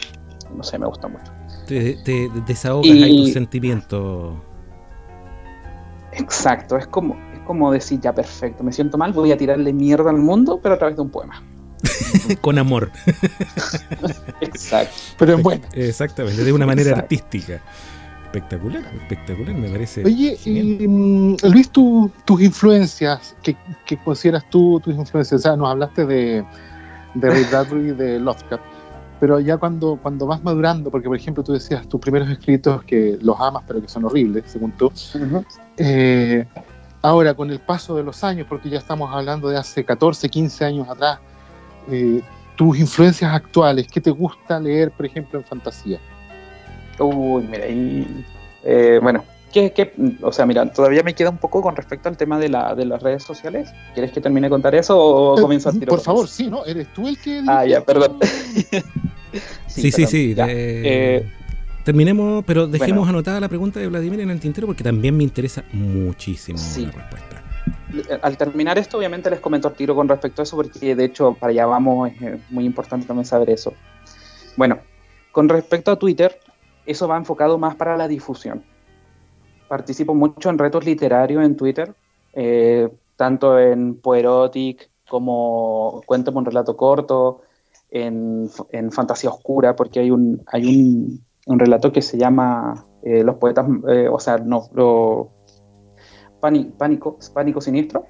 [SPEAKER 4] No sé, me gusta mucho.
[SPEAKER 2] Te, desahogas ahí tus sentimientos.
[SPEAKER 4] Exacto, es como, es como decir, ya perfecto, me siento mal, voy a tirarle mierda al mundo, pero a través de un poema.
[SPEAKER 2] con amor.
[SPEAKER 4] Exacto.
[SPEAKER 3] Pero es bueno.
[SPEAKER 2] Exactamente, de una manera artística. Espectacular, espectacular, me parece.
[SPEAKER 3] Oye, y, mm, Luis, tus influencias, ¿qué, consideras tú tus influencias? O sea, nos hablaste de, de Ray Bradbury y de Lovecraft, pero ya cuando, cuando vas madurando, porque por ejemplo tú decías tus primeros escritos que los amas, pero que son horribles, según tú, eh, ahora con el paso de los años, porque ya estamos hablando de hace 14, 15 años atrás, eh, tus influencias actuales, ¿qué te gusta leer, por ejemplo, en fantasía?
[SPEAKER 4] Uy, mira, y, eh, bueno, ¿qué, ¿qué, o sea, mira, todavía me queda un poco con respecto al tema de, la, de las redes sociales. ¿Quieres que termine de contar eso o eh, comienzo a tirar?
[SPEAKER 3] Por favor, sí, ¿no? ¿Eres tú el que...
[SPEAKER 4] Ah, ya, perdón.
[SPEAKER 2] sí, sí, sí. terminemos, pero dejemos anotada la pregunta de Vladimir en el tintero porque también me interesa muchísimo la respuesta
[SPEAKER 4] al terminar esto, obviamente les comento al tiro con respecto a eso, porque de hecho para allá vamos, es eh, muy importante también saber eso. Bueno, con respecto a Twitter, eso va enfocado más para la difusión. Participo mucho en retos literarios en Twitter, eh, tanto en Poerotic como Cuéntame un relato corto, en, Fantasía Oscura, porque hay un, hay un, un relato que se llama eh, Los poetas, o sea, no, lo, pánico, pánico siniestro,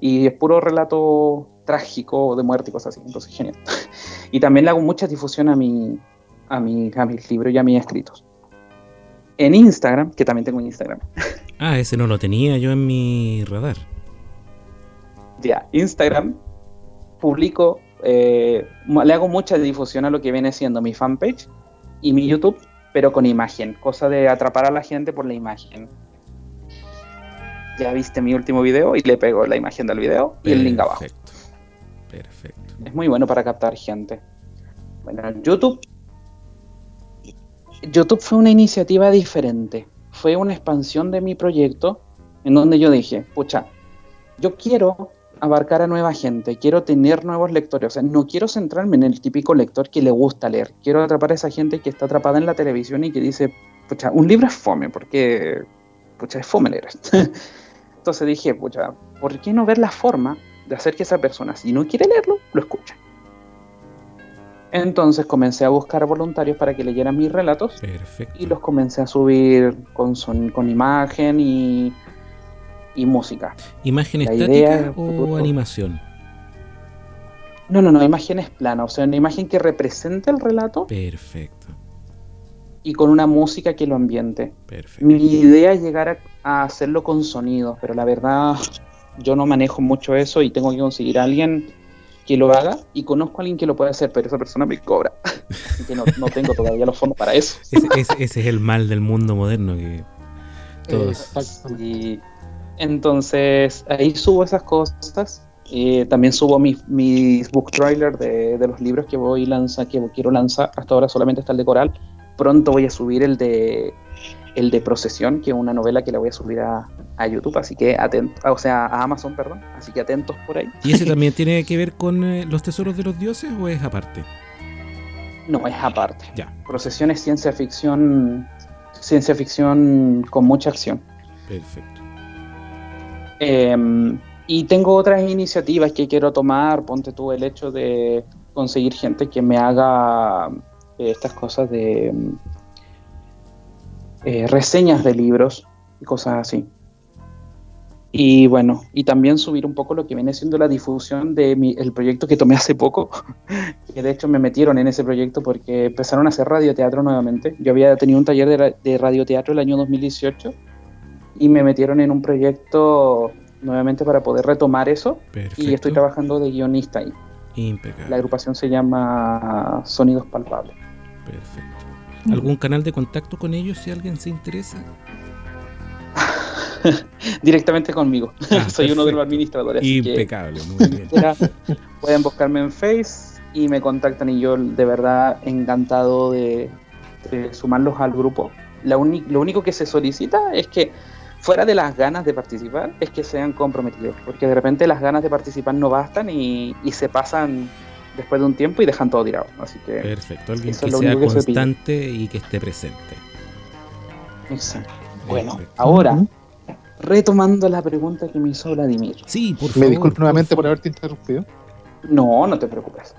[SPEAKER 4] y es puro relato trágico de muerte y cosas así, entonces genial. y también le hago mucha difusión a, mi, a, mi, a mis libros y a mis escritos. En Instagram, que también tengo un Instagram.
[SPEAKER 2] ah, ese no lo tenía yo en mi radar.
[SPEAKER 4] Ya, Instagram, publico, eh, le hago mucha difusión a lo que viene siendo mi fanpage y mi YouTube, pero con imagen, cosa de atrapar a la gente por la imagen ya viste mi último video y le pego la imagen del video y el link abajo. Perfecto. Es muy bueno para captar gente. Bueno, YouTube. YouTube fue una iniciativa diferente. Fue una expansión de mi proyecto en donde yo dije, pucha, yo quiero abarcar a nueva gente, quiero tener nuevos lectores, o sea, no quiero centrarme en el típico lector que le gusta leer, quiero atrapar a esa gente que está atrapada en la televisión y que dice, pucha, un libro es fome, porque, pucha, es fome leer. Entonces dije, pucha, ¿por qué no ver la forma de hacer que esa persona, si no quiere leerlo, lo escuche? Entonces comencé a buscar voluntarios para que leyeran mis relatos y los comencé a subir con, con imagen y, y música.
[SPEAKER 2] ¿Imagen estática o animación?
[SPEAKER 4] No, no, no, imagen es plana, o sea, una imagen que represente el relato.
[SPEAKER 2] Perfecto
[SPEAKER 4] y con una música que lo ambiente. Mi idea es llegar a, hacerlo con sonido, pero la verdad yo no manejo mucho eso y tengo que conseguir a alguien que lo haga y conozco a alguien que lo puede hacer, pero esa persona me cobra. que no, tengo todavía los fondos para eso.
[SPEAKER 2] ese, es el mal del mundo moderno que todos.
[SPEAKER 4] y entonces ahí subo esas cosas. Eh, también subo mis, mis book trailers de, de, los libros que voy lanza, que quiero lanzar. Hasta ahora solamente está el de Coral pronto voy a subir el de el de Procesión, que es una novela que la voy a subir a, YouTube, así que atentos, o sea, a Amazon, perdón, así que atentos por ahí.
[SPEAKER 2] ¿Y ese también tiene que ver con eh, los tesoros de los dioses o es aparte?
[SPEAKER 4] No, es aparte. Ya. Procesión es ciencia ficción, ciencia ficción con mucha acción.
[SPEAKER 2] Perfecto.
[SPEAKER 4] Em, y tengo otras iniciativas que quiero tomar, ponte tú el hecho de conseguir gente que me haga estas cosas de mm, eh, reseñas de libros y cosas así. Y bueno, y también subir un poco lo que viene siendo la difusión de el proyecto que tomé hace poco, que de hecho me metieron en ese proyecto porque empezaron a hacer radioteatro nuevamente. Yo había tenido un taller de, de radioteatro el año 2018 y me metieron en un proyecto nuevamente para poder retomar eso. Y estoy trabajando de guionista ahí.
[SPEAKER 2] Impecable.
[SPEAKER 4] La agrupación se llama Sonidos Palpables.
[SPEAKER 2] Perfecto. ¿Algún canal de contacto con ellos si alguien se interesa?
[SPEAKER 4] Directamente conmigo. Ah, Soy uno de los administradores.
[SPEAKER 2] Impecable, muy bien.
[SPEAKER 4] pueden buscarme en Face y me contactan y yo de verdad encantado de, sumarlos al grupo. lo único que se solicita es que fuera de las ganas de participar, es que sean comprometidos, porque de repente las ganas de participar no bastan y, se pasan después de un tiempo y dejan todo tirado. Así que
[SPEAKER 2] perfecto, alguien que sea constante y que esté presente.
[SPEAKER 4] Exacto. Bueno, ahora retomando la pregunta que me hizo Vladimir.
[SPEAKER 2] Sí, por
[SPEAKER 3] favor. Me disculpo nuevamente por haberte interrumpido.
[SPEAKER 4] No, no te preocupes.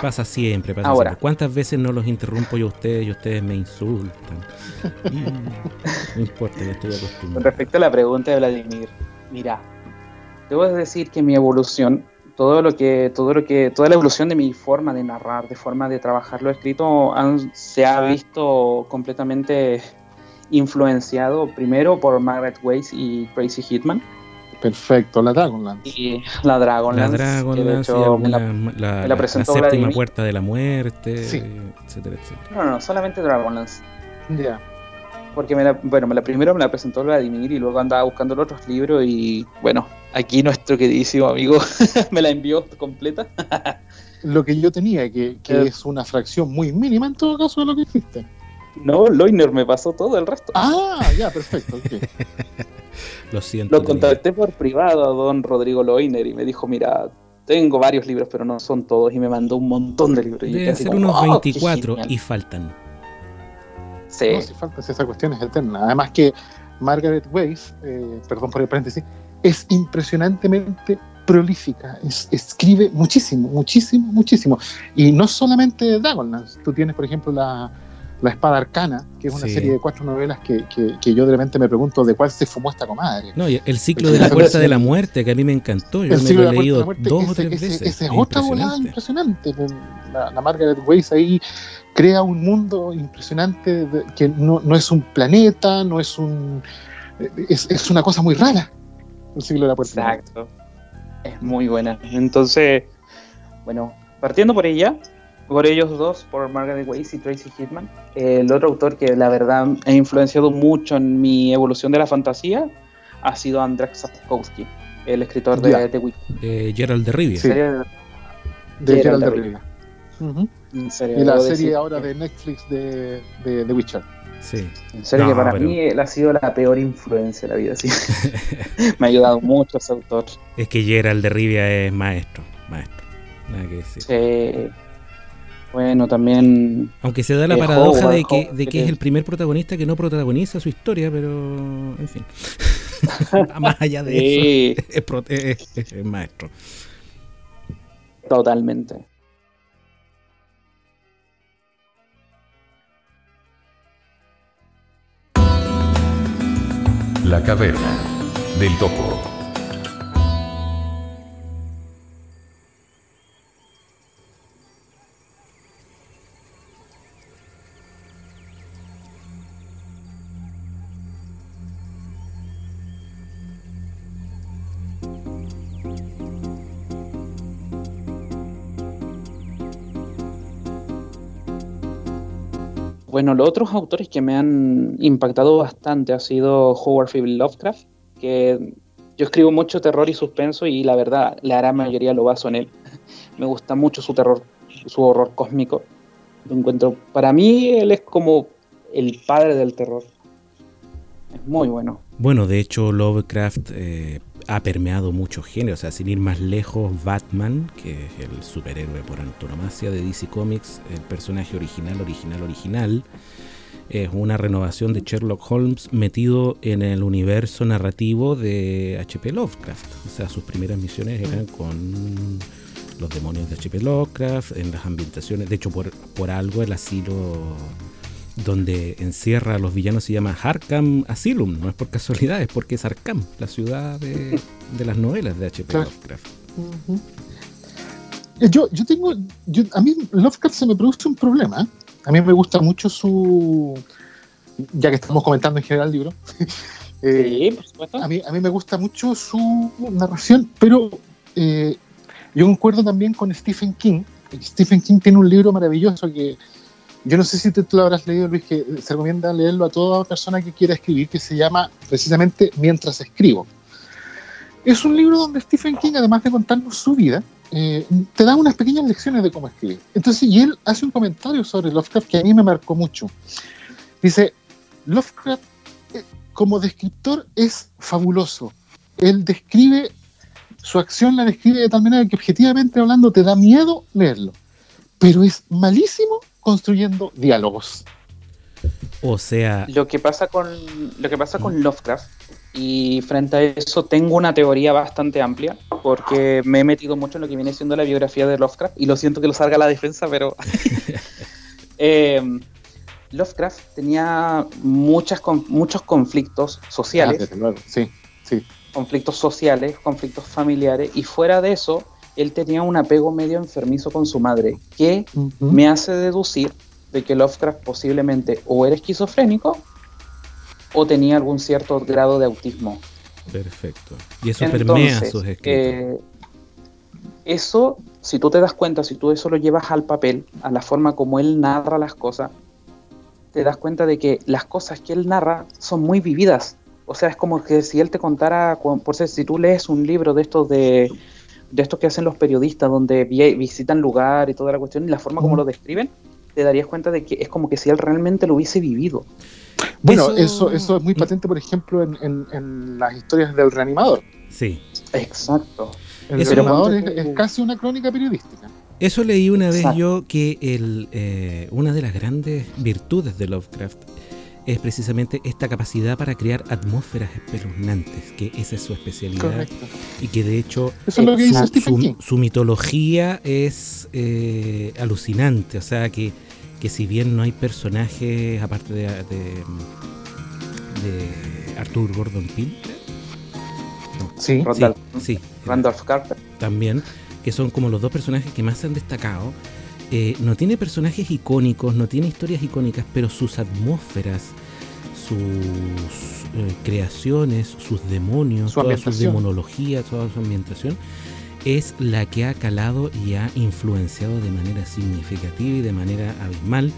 [SPEAKER 2] pasa siempre, pasa Ahora. ¿Cuántas veces no los interrumpo yo a ustedes y ustedes me insultan? no importa, ya estoy acostumbrado.
[SPEAKER 4] Con respecto a la pregunta de Vladimir, mira, debo decir que mi evolución, todo lo que, todo lo que, toda la evolución de mi forma de narrar, de forma de trabajar lo escrito, se ha visto completamente influenciado primero por Margaret Weiss y Crazy Hitman
[SPEAKER 3] Perfecto, la Dragonlance.
[SPEAKER 4] Y la Dragonlance.
[SPEAKER 2] La Dragonlance, me la, la, presentó la séptima puerta de la muerte, etcétera, etcétera.
[SPEAKER 4] No, no, solamente Dragonlance. Ya. Porque me la, bueno, me la primero me la presentó Vladimir y luego andaba buscando los otros libros y bueno, aquí nuestro queridísimo amigo me la envió completa.
[SPEAKER 3] lo que yo tenía, que, que es una fracción muy mínima en todo caso de lo que hiciste.
[SPEAKER 4] No, Loiner me pasó todo el resto.
[SPEAKER 3] Ah, ya, perfecto.
[SPEAKER 2] Lo siento.
[SPEAKER 4] Lo contacté por privado a don Rodrigo Loiner y me dijo, mira, tengo varios libros, pero no son todos, y me mandó un montón de libros.
[SPEAKER 2] Deben ser unos 24 y faltan.
[SPEAKER 3] Sí. No, si falta, esa cuestión es eterna. Además que Margaret Weiss, eh, perdón por el paréntesis, es impresionantemente prolífica, escribe muchísimo, muchísimo, muchísimo. Y no solamente Dragonlance, tú tienes, por ejemplo, la, la Espada Arcana, que es una serie de cuatro novelas que, que, yo de repente me pregunto de cuál se fumó esta comadre.
[SPEAKER 2] No, el ciclo de la Puerta de la Muerte, que a mí me encantó, yo me lo he leído dos o tres veces.
[SPEAKER 3] Esa es otra volada impresionante. La, Margaret Weiss ahí crea un mundo impresionante que no, no, es un planeta, no es un... Es, es, una cosa muy rara, el ciclo de la Puerta.
[SPEAKER 4] Exacto. Es muy buena. Entonces, bueno, partiendo por ella, por ellos dos, por Margaret Weiss y Tracy Hitman. El otro autor que la verdad ha influenciado mucho en mi evolución de la fantasía ha sido Andrzej Sapkowski, el escritor de The
[SPEAKER 2] Witcher. Gerald de Rivia.
[SPEAKER 3] Sí. De, Gerald, de Rivia. Y la serie ahora de Netflix de, The Witcher.
[SPEAKER 2] Sí.
[SPEAKER 4] En serio que para mí él ha sido la peor influencia de la vida. Sí. Me ha ayudado mucho ese autor.
[SPEAKER 2] Es que Gerald de Rivia es maestro, maestro. Nada que decir.
[SPEAKER 4] Sí. Bueno, también.
[SPEAKER 2] Aunque se da la paradoja de que, de que es el primer protagonista que no protagoniza su historia, pero. En fin. Más allá de eso, es, maestro.
[SPEAKER 4] Totalmente.
[SPEAKER 1] La caverna del topo.
[SPEAKER 4] Bueno, los otros autores que me han impactado bastante ha sido Howard Philip Lovecraft, que yo escribo mucho terror y suspenso y la verdad, la gran mayoría lo baso en él. me gusta mucho su terror, su horror cósmico. Lo encuentro, para mí él es como el padre del terror. Es muy bueno.
[SPEAKER 2] Bueno, de hecho Lovecraft eh, ha permeado muchos géneros, o sea, sin ir más lejos, Batman, que es el superhéroe por antonomasia de DC Comics, el personaje original, original, original, es una renovación de Sherlock Holmes metido en el universo narrativo de H.P. Lovecraft. O sea, sus primeras misiones eran con los demonios de H.P. Lovecraft, en las ambientaciones, de hecho por, por algo el asilo donde encierra a los villanos se llama Arkham Asylum, no es por casualidad, es porque es Arkham, la ciudad de, las novelas de H.P. Lovecraft.
[SPEAKER 3] Eh, yo, yo tengo, a mí Lovecraft se me produce un problema. A mí me gusta mucho su, ya que estamos comentando en general el libro, Eh, sí, por supuesto. A mí, a mí me gusta mucho su narración, pero eh, yo concuerdo también con Stephen King. Stephen King tiene un libro maravilloso que yo no sé si tú lo habrás leído, Luis, que se recomienda leerlo a toda persona que quiera escribir, que se llama precisamente Mientras escribo. Es un libro donde Stephen King, además de contarnos su vida, eh, te da unas pequeñas lecciones de cómo escribir. Entonces, y él hace un comentario sobre Lovecraft que a mí me marcó mucho. Dice, Lovecraft eh, como descriptor es fabuloso. Él describe, su acción la describe de tal manera que objetivamente hablando te da miedo leerlo. Pero es malísimo construyendo diálogos.
[SPEAKER 2] O sea.
[SPEAKER 4] Lo que pasa con. Lo que pasa con Lovecraft. Y frente a eso tengo una teoría bastante amplia. Porque me he metido mucho en lo que viene siendo la biografía de Lovecraft. Y lo siento que lo salga a la defensa, pero. Eh, Lovecraft tenía muchas, muchos conflictos sociales.
[SPEAKER 3] Ah, sí, sí.
[SPEAKER 4] Conflictos sociales, conflictos familiares. Y fuera de eso, él tenía un apego medio enfermizo con su madre. Que me hace deducir de que Lovecraft posiblemente o era esquizofrénico o tenía algún cierto grado de autismo.
[SPEAKER 2] Perfecto. Y eso permea sus escritos.
[SPEAKER 4] Eh, eso, si tú te das cuenta, si tú eso lo llevas al papel, a la forma como él narra las cosas, te das cuenta de que las cosas que él narra son muy vividas. O sea, es como que si él te contara, por ser, si tú lees un libro de estos de, de estos que hacen los periodistas, donde visitan lugar y toda la cuestión, y la forma como lo describen, te darías cuenta de que es como que si él realmente lo hubiese vivido.
[SPEAKER 3] Bueno, eso, eso, es muy patente, por ejemplo, en, las historias del reanimador.
[SPEAKER 2] Sí.
[SPEAKER 4] Exacto.
[SPEAKER 3] El reanimador es, casi una crónica periodística.
[SPEAKER 2] Eso leí una vez yo que el, eh, una de las grandes virtudes de Lovecraft es precisamente esta capacidad para crear atmósferas espeluznantes, que esa es su especialidad. Y que de hecho su, mitología es eh, alucinante, o sea que, que si bien no hay personajes aparte de, de, Arthur Gordon Pym,
[SPEAKER 4] sí,
[SPEAKER 2] sí,
[SPEAKER 4] Randolph Carter.
[SPEAKER 2] También, que son como los dos personajes que más se han destacado eh, no tiene personajes icónicos, no tiene historias icónicas, pero sus atmósferas, sus eh, creaciones, sus demonios, toda su demonología, toda su ambientación, es la que ha calado y ha influenciado de manera significativa y de manera abismal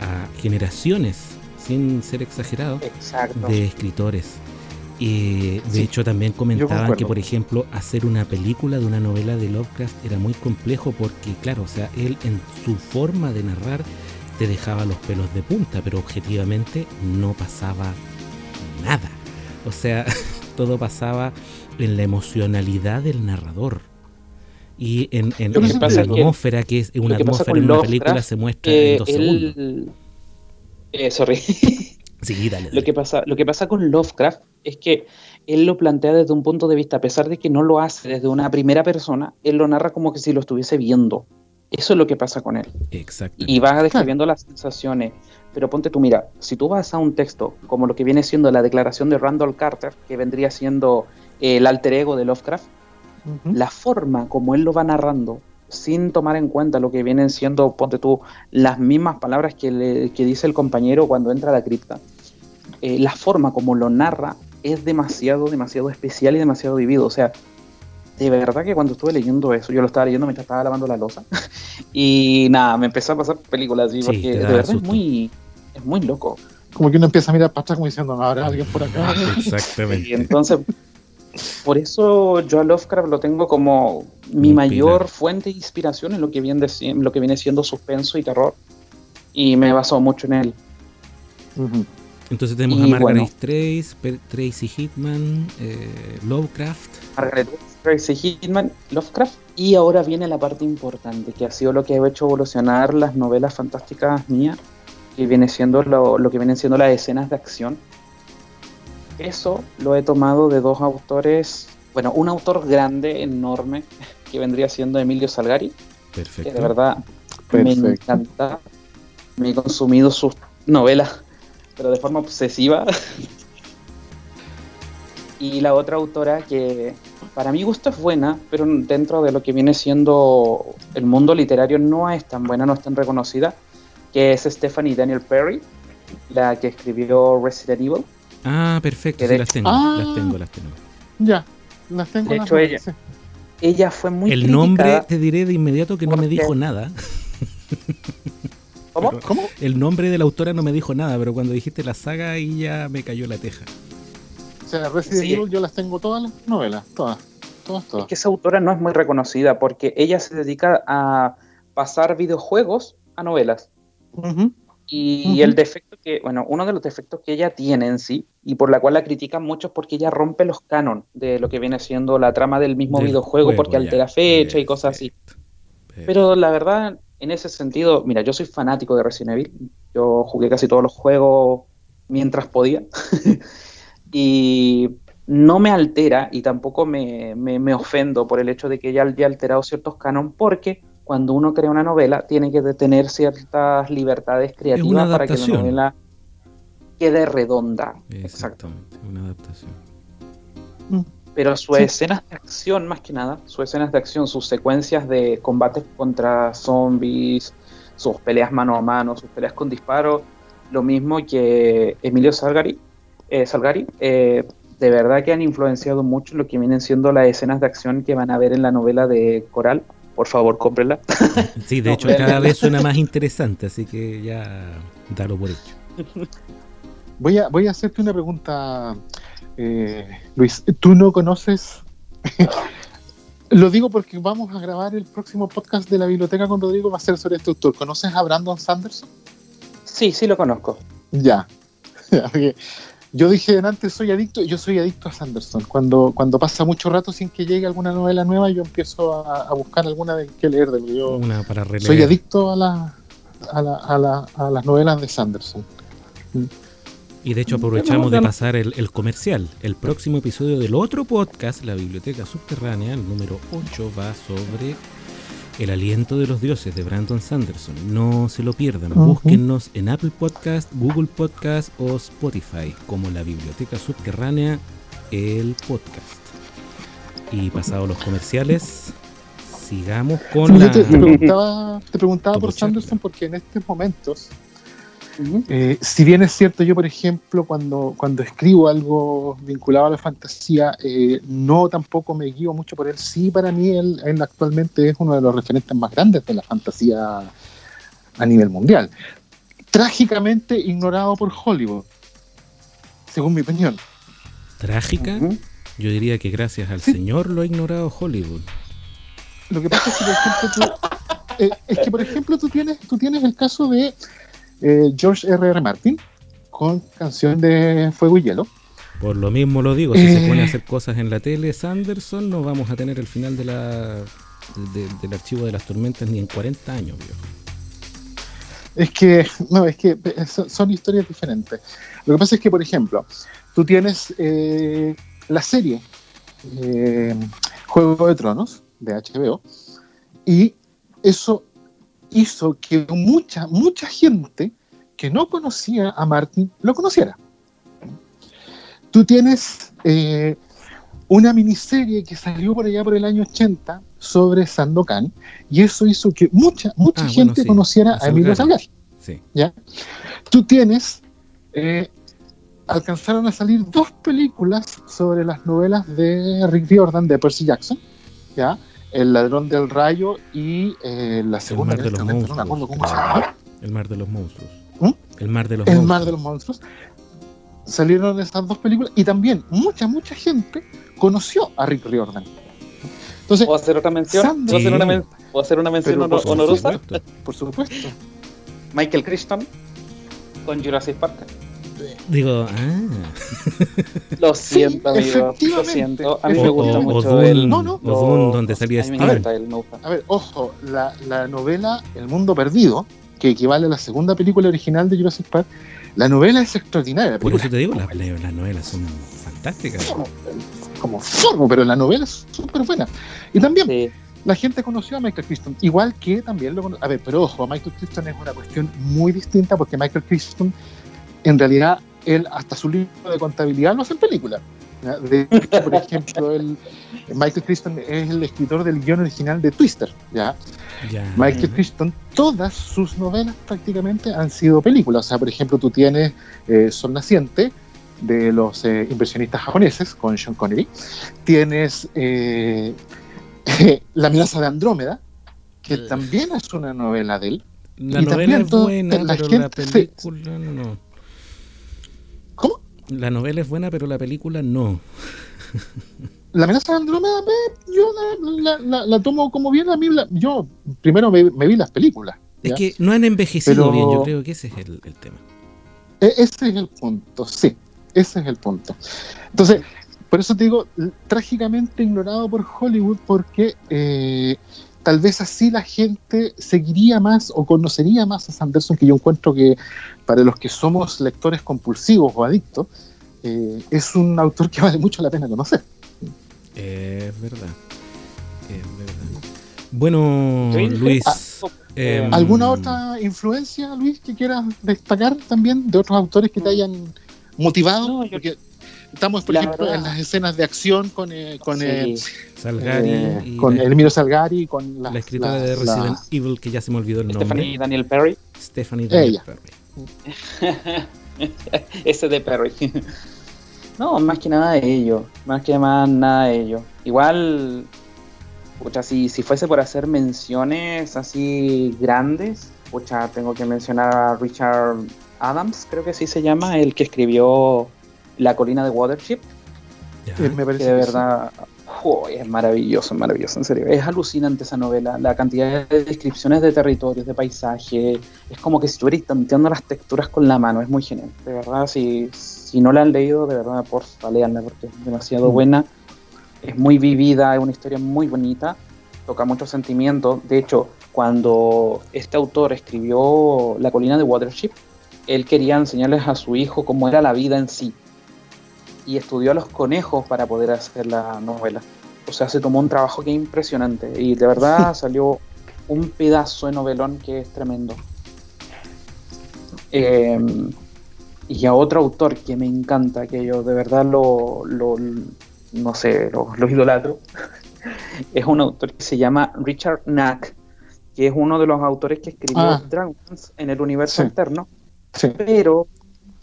[SPEAKER 2] a generaciones, sin ser exagerado, de escritores. Y de hecho también comentaban que, por ejemplo, hacer una película de una novela de Lovecraft era muy complejo porque, claro, o sea, él en su forma de narrar te dejaba los pelos de punta, pero objetivamente no pasaba nada. O sea, todo pasaba en la emocionalidad del narrador. Y en, la atmósfera, que, es una atmósfera en una película, se muestra en dos segundos.
[SPEAKER 4] Eh, sorry. Lo que, pasa, lo que pasa con Lovecraft es que él lo plantea desde un punto de vista, a pesar de que no lo hace desde una primera persona, él lo narra como que si lo estuviese viendo. Eso es lo que pasa con él.
[SPEAKER 2] Exacto.
[SPEAKER 4] Y vas describiendo las sensaciones. Pero ponte tú, mira, si tú vas a un texto como lo que viene siendo la declaración de Randall Carter, que vendría siendo el alter ego de Lovecraft, la forma como él lo va narrando, sin tomar en cuenta lo que vienen siendo, ponte tú, las mismas palabras que, le, que dice el compañero cuando entra a la cripta, eh, la forma como lo narra es demasiado, demasiado especial y demasiado vivido. O sea, de verdad que cuando estuve leyendo eso, yo lo estaba leyendo mientras estaba lavando la losa. y nada, me empezó a pasar películas así, porque de verdad es muy, es muy loco.
[SPEAKER 3] Como que uno empieza a mirar para atrás como diciendo, no, habrá alguien por acá.
[SPEAKER 2] Exactamente.
[SPEAKER 4] Y entonces, por eso yo a Lovecraft lo tengo como mi mayor fuente de inspiración en lo que viene, lo que viene siendo suspenso y terror. Y me he basado mucho en él.
[SPEAKER 2] Entonces tenemos a Margaret Trace, Tracy Hitman, eh, Lovecraft.
[SPEAKER 4] Margaret Tracy Hitman, Lovecraft. Y ahora viene la parte importante, que ha sido lo que ha hecho evolucionar las novelas fantásticas mías, que viene siendo lo, lo que vienen siendo las escenas de acción. Eso lo he tomado de dos autores, bueno, un autor grande, enorme, que vendría siendo Emilio Salgari.
[SPEAKER 2] Perfecto.
[SPEAKER 4] Que de verdad me encanta. Me he consumido sus novelas pero de forma obsesiva. y la otra autora que para mi gusto es buena, pero dentro de lo que viene siendo el mundo literario no es tan buena, no es tan reconocida, que es Stephanie Daniel Perry, la que escribió Resident Evil.
[SPEAKER 2] Ah, perfecto, sí, las tengo,
[SPEAKER 3] Ah.
[SPEAKER 2] las tengo, las tengo.
[SPEAKER 3] Ya, las tengo.
[SPEAKER 4] De
[SPEAKER 3] las
[SPEAKER 4] hecho, ella-
[SPEAKER 3] sí.
[SPEAKER 4] Ella fue muy
[SPEAKER 2] El nombre, te diré de inmediato que no me dijo nada.
[SPEAKER 4] ¿Cómo?
[SPEAKER 2] pero-
[SPEAKER 3] ¿Cómo?
[SPEAKER 2] El nombre de la autora no me dijo nada, pero cuando dijiste la saga ahí ya me cayó la teja.
[SPEAKER 3] O sea, Resident
[SPEAKER 4] Sí.
[SPEAKER 3] Evil yo las tengo todas las novelas, todas, todas,
[SPEAKER 4] Es
[SPEAKER 3] todas.
[SPEAKER 4] que esa autora no es muy reconocida porque ella se dedica a pasar videojuegos a novelas. Y el defecto que, bueno, uno de los defectos que ella tiene en sí, y por la cual la critican mucho, es porque ella rompe los canon de lo que viene siendo la trama del mismo
[SPEAKER 2] Del
[SPEAKER 4] videojuego,
[SPEAKER 2] juego,
[SPEAKER 4] porque
[SPEAKER 2] ya.
[SPEAKER 4] altera fecha y cosas así.
[SPEAKER 2] Perfecto.
[SPEAKER 4] Pero la verdad, en ese sentido, mira, yo soy fanático de Resident Evil. Yo jugué casi todos los juegos mientras podía. y no me altera y tampoco me, me- me ofendo por el hecho de que ella haya alterado ciertos canon, porque cuando uno crea una novela tiene que tener ciertas libertades creativas para que la novela quede redonda. Exacto.
[SPEAKER 2] Exactamente, una adaptación.
[SPEAKER 4] Pero sus
[SPEAKER 3] Sí.
[SPEAKER 4] escenas de acción, más que nada, sus escenas de acción, sus secuencias de combates contra zombies, sus peleas mano a mano, sus peleas con disparos, lo mismo que Emilio Salgari, eh, Salgari eh, de verdad que han influenciado mucho lo que vienen siendo las escenas de acción que van a ver en la novela de Coral. Por favor, cómprenla.
[SPEAKER 2] Sí, de hecho cada vez suena más interesante, así que ya dalo por hecho.
[SPEAKER 3] Voy a, voy a hacerte una pregunta, eh, Luis. ¿Tú no conoces? Lo digo porque vamos a grabar el próximo podcast de la biblioteca con Rodrigo, va a ser sobre este autor. ¿Conoces a Brandon Sanderson?
[SPEAKER 4] Sí, sí lo conozco.
[SPEAKER 3] Ya. Yo dije antes soy adicto, yo soy adicto a Sanderson. Cuando, cuando pasa mucho rato sin que llegue alguna novela nueva, yo empiezo a, a buscar alguna de que leer. de yo
[SPEAKER 2] Una para releer.
[SPEAKER 3] soy adicto a, la, a, la- a la- a las novelas de Sanderson.
[SPEAKER 2] Y de hecho aprovechamos de pasar el, el comercial. El próximo episodio del otro podcast, La Biblioteca Subterránea, el número 8, va sobre El aliento de los dioses de Brandon Sanderson. No se lo pierdan.
[SPEAKER 3] Ujú.
[SPEAKER 2] Búsquennos en Apple Podcast, Google Podcast o Spotify como La Biblioteca Subterránea, el podcast. Y pasados los comerciales, sigamos con la...
[SPEAKER 3] te, preguntaba, te preguntaba por. Sanderson porque en estos momentos, eh, si bien es cierto, yo por ejemplo cuando, cuando escribo algo vinculado a la fantasía, eh, no tampoco me guío mucho por él. Sí, para mí él, él actualmente es uno de los referentes más grandes de la fantasía a nivel mundial. Trágicamente ignorado por Hollywood, según mi opinión.
[SPEAKER 2] Trágica, yo diría que gracias al
[SPEAKER 3] Sí.
[SPEAKER 2] Señor lo ha ignorado Hollywood.
[SPEAKER 3] Lo que pasa es que, por ejemplo, tú, eh, es que, por ejemplo, tú tienes, tú tienes el caso de eh, George R. R. Martin con canción de Fuego y Hielo.
[SPEAKER 2] Por lo mismo lo digo, si se
[SPEAKER 3] Eh.
[SPEAKER 2] pone a hacer cosas en la tele, Sanderson, no vamos a tener el final de la, de- del archivo de las tormentas ni en 40 años, viejo.
[SPEAKER 3] Es que, no, es que eh, son, son historias diferentes. Lo que pasa es que, por ejemplo, tú tienes eh, la serie Juego de Tronos de HBO y eso hizo que mucha, mucha gente que no conocía a Martin lo conociera. Tú tienes eh, una miniserie que salió por allá por el año 80 sobre Sandokan y eso hizo que mucha, mucha
[SPEAKER 2] Ah, bueno,
[SPEAKER 3] gente
[SPEAKER 2] sí,
[SPEAKER 3] conociera
[SPEAKER 2] a
[SPEAKER 3] a Emilio.
[SPEAKER 2] Salgari. Sí.
[SPEAKER 3] Tú tienes, eh, alcanzaron a salir dos películas sobre las novelas de Rick Riordan, de Percy Jackson, ¿ya? El ladrón del rayo y eh, la segunda,
[SPEAKER 2] mar de los
[SPEAKER 3] este no me acuerdo cómo se llama,
[SPEAKER 2] El mar de los monstruos.
[SPEAKER 3] ¿Mm?
[SPEAKER 2] El mar de los
[SPEAKER 3] El
[SPEAKER 2] monstruos.
[SPEAKER 3] mar de los monstruos. Salieron esas dos películas y también mucha, mucha gente conoció a Rick Riordan. Entonces,
[SPEAKER 4] ¿Puedo hacer otra mención?
[SPEAKER 3] Sandy.
[SPEAKER 4] ¿Puedo hacer una, men- ¿puedo hacer una mención honor-
[SPEAKER 3] por
[SPEAKER 4] honorosa?
[SPEAKER 2] supuesto.
[SPEAKER 3] por supuesto,
[SPEAKER 4] Michael Crichton con Jurassic Park.
[SPEAKER 2] Digo, ah.
[SPEAKER 4] Lo siento, amigo. Lo
[SPEAKER 3] efectivamente.
[SPEAKER 4] siento. A mí
[SPEAKER 2] O,
[SPEAKER 4] me gusta
[SPEAKER 2] o
[SPEAKER 4] mucho
[SPEAKER 2] Dune,
[SPEAKER 4] él.
[SPEAKER 3] No, no.
[SPEAKER 2] o Dune, donde salía
[SPEAKER 4] A gusta.
[SPEAKER 3] A ver, ojo, la, la novela El Mundo Perdido, que equivale a la segunda película original de Jurassic Park, la novela es extraordinaria.
[SPEAKER 2] Por eso te digo, las, las novelas son fantásticas.
[SPEAKER 3] como, como formo, pero la novela es súper buena. Y también
[SPEAKER 4] Sí.
[SPEAKER 3] la gente conoció a Michael Crichton, igual que también lo cono- A ver, pero ojo, Michael Crichton es una cuestión muy distinta porque Michael Crichton, en realidad, él hasta su libro de contabilidad lo hace en película. De por ejemplo, él- Michael Crichton es el escritor del guion original de Twister, ¿ya? Michael. Crichton, todas sus novelas prácticamente han sido películas. O sea, por ejemplo, tú tienes eh, Sol Naciente, de los eh, inversionistas japoneses con Sean Connery. Tienes La amenaza de Andrómeda, que también es una novela de él.
[SPEAKER 2] La novela es buena, pero la película no. La novela es buena, pero la película no.
[SPEAKER 3] la amenaza de Andrómeda, yo la, tomo como bien. A mí, yo primero me, vi las películas.
[SPEAKER 2] Es que no han envejecido bien, yo creo que ese es el, tema.
[SPEAKER 3] E, ese es el punto, sí. Ese es el punto. Entonces, por eso te digo, trágicamente ignorado por Hollywood, porque eh, tal vez así la gente seguiría más o conocería más a Sanderson, que yo encuentro que para los que somos lectores compulsivos o adictos, eh, es un autor que vale mucho la pena conocer.
[SPEAKER 2] Es verdad. Es verdad. Bueno, Luis. Ah,
[SPEAKER 3] em, ¿Alguna otra influencia, Luis, que quieras destacar también de otros autores que te hayan motivado? Porque estamos, por ejemplo, en las escenas de acción con, eh, con eh,
[SPEAKER 2] Salgari.
[SPEAKER 3] Eh, con Emilio Salgari, con
[SPEAKER 2] la, escritora de Resident Evil, que ya se me olvidó el nombre.
[SPEAKER 4] Stephanie Daniel Perry.
[SPEAKER 2] Stephanie Daniel
[SPEAKER 4] Perry. Ese de Perry. No, más que nada de ello. Más que más nada de ello. Igual, pucha, si, si fuese por hacer menciones así grandes, pucha, tengo que mencionar a Richard Adams, creo que así se llama, el que escribió La colina de Watership. me parece que de verdad es maravilloso, maravilloso, en serio. Es alucinante esa novela. La cantidad de descripciones de territorios, de paisaje. Es como que si estuvieras tanteando las texturas con la mano. Es muy genial. De verdad, si, si no la han leído, de verdad, por leanla porque es demasiado mm. buena. Es muy vivida, es una historia muy bonita. Toca muchos sentimientos. De hecho, cuando este autor escribió La colina de Watership, él quería enseñarles a su hijo cómo era la vida en sí y estudió a los conejos para poder hacer la novela. O sea, se tomó un trabajo que es impresionante y de verdad salió un pedazo de novelón que es tremendo. Em, y a otro autor que me encanta, que yo de verdad lo, no sé, lo, idolatro, es un autor que se llama Richard Knack, que es uno de los autores que escribió ah. Dragons en el universo alterno, pero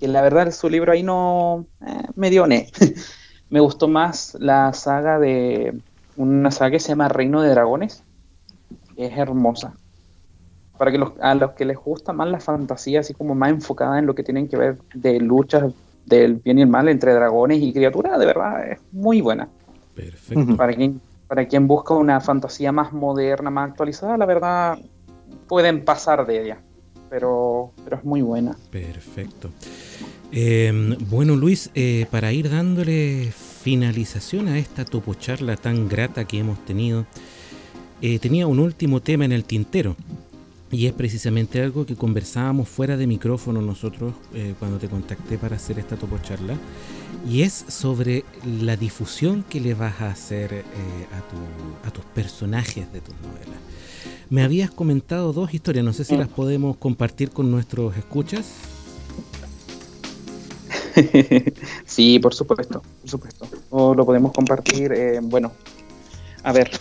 [SPEAKER 4] que la verdad su libro ahí no eh, me dio ne. me gustó más la saga de una saga que se llama Reino de Dragones, que es hermosa. Para que los, a los que les gusta más la fantasía, así como más enfocada en lo que tienen que ver de luchas del bien y el mal entre dragones y criaturas, de verdad es muy buena.
[SPEAKER 2] Perfecto.
[SPEAKER 4] Para quien, para quien busca una fantasía más moderna, más actualizada, la verdad pueden pasar de ella pero, pero es muy buena.
[SPEAKER 2] Perfecto. Em, bueno, Luis, eh, para ir dándole finalización a esta topo charla tan grata que hemos tenido, eh, tenía un último tema en el tintero. Y es precisamente algo que conversábamos fuera de micrófono nosotros eh, cuando te contacté para hacer esta topo charla. Y es sobre la difusión que le vas a hacer a, a tus personajes de tus novelas. Me habías comentado dos historias, no sé si las podemos compartir con nuestros escuchas.
[SPEAKER 4] sí, por supuesto, por supuesto. O lo podemos compartir. Eh, bueno, a ver.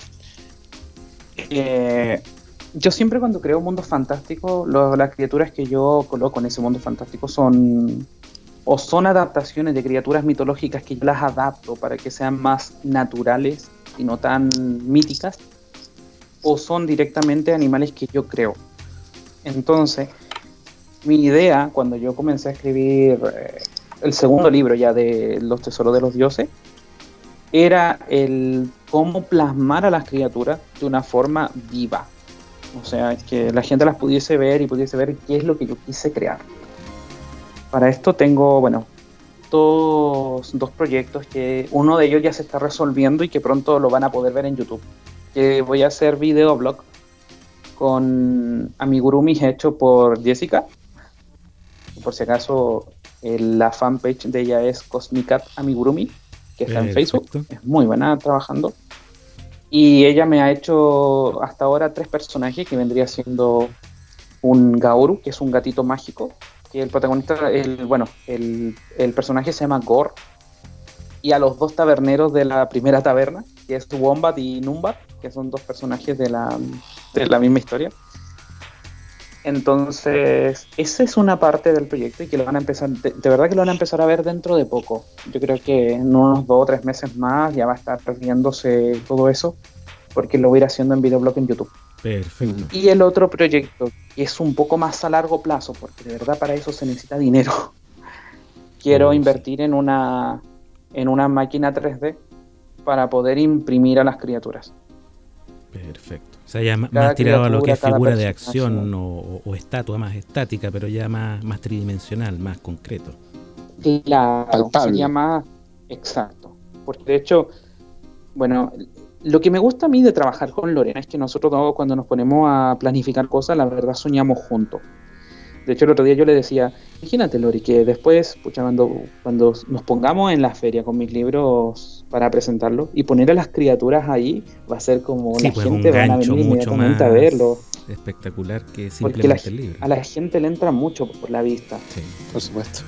[SPEAKER 4] Eh, yo siempre cuando creo mundos fantásticos, las criaturas que yo coloco en ese mundo fantástico son o son adaptaciones de criaturas mitológicas que yo las adapto para que sean más naturales y no tan míticas o son directamente animales que yo creo. Entonces, mi idea cuando yo comencé a escribir eh, el segundo libro ya de Los Tesoros de los Dioses, era el cómo plasmar a las criaturas de una forma viva. O sea, que la gente las pudiese ver y pudiese ver qué es lo que yo quise crear. Para esto tengo, bueno, dos, dos proyectos que uno de ellos ya se está resolviendo y que pronto lo van a poder ver en YouTube que voy a hacer videoblog con amigurumi hecho por Jessica. Por si acaso, la fanpage de ella es Cosmicat Amigurumi, que está en Facebook. Es muy buena trabajando. Y ella me ha hecho hasta ahora tres personajes que vendría siendo un Gaoru, que es un gatito mágico, que el protagonista, el, bueno, el, el personaje se llama Gore, y a los dos taberneros de la primera taberna, que es Wombat y Numbat, que son dos personajes de la, de la misma historia. Entonces, esa es una parte del proyecto y que lo van a empezar, de, verdad que lo van a empezar a ver dentro de poco. Yo creo que en unos dos o tres meses más ya va a estar viéndose todo eso, porque lo voy a ir haciendo en videoblog en YouTube.
[SPEAKER 2] Perfecto.
[SPEAKER 4] Y el otro proyecto, que es un poco más a largo plazo, porque de verdad para eso se necesita dinero. Quiero invertir en una, en una máquina 3D para poder imprimir a las criaturas.
[SPEAKER 2] Perfecto. O sea, ya más tirado a lo que es figura de acción o, estatua más estática, pero ya más, más tridimensional, más concreto.
[SPEAKER 4] Claro, sería más exacto. Porque de hecho, bueno, lo que me gusta a mí de trabajar con Lorena es que nosotros cuando nos ponemos a planificar cosas, la verdad soñamos juntos. De hecho, el otro día yo le decía, imagínate, Lori, que después, pucha, cuando, cuando nos pongamos en la feria con mis libros para presentarlo y poner a las criaturas ahí, va a ser como la pues, gente va a venir inmediatamente a verlo.
[SPEAKER 2] Espectacular que simplemente el libro.
[SPEAKER 4] A la gente le entra mucho por la vista.
[SPEAKER 3] Sí, por supuesto.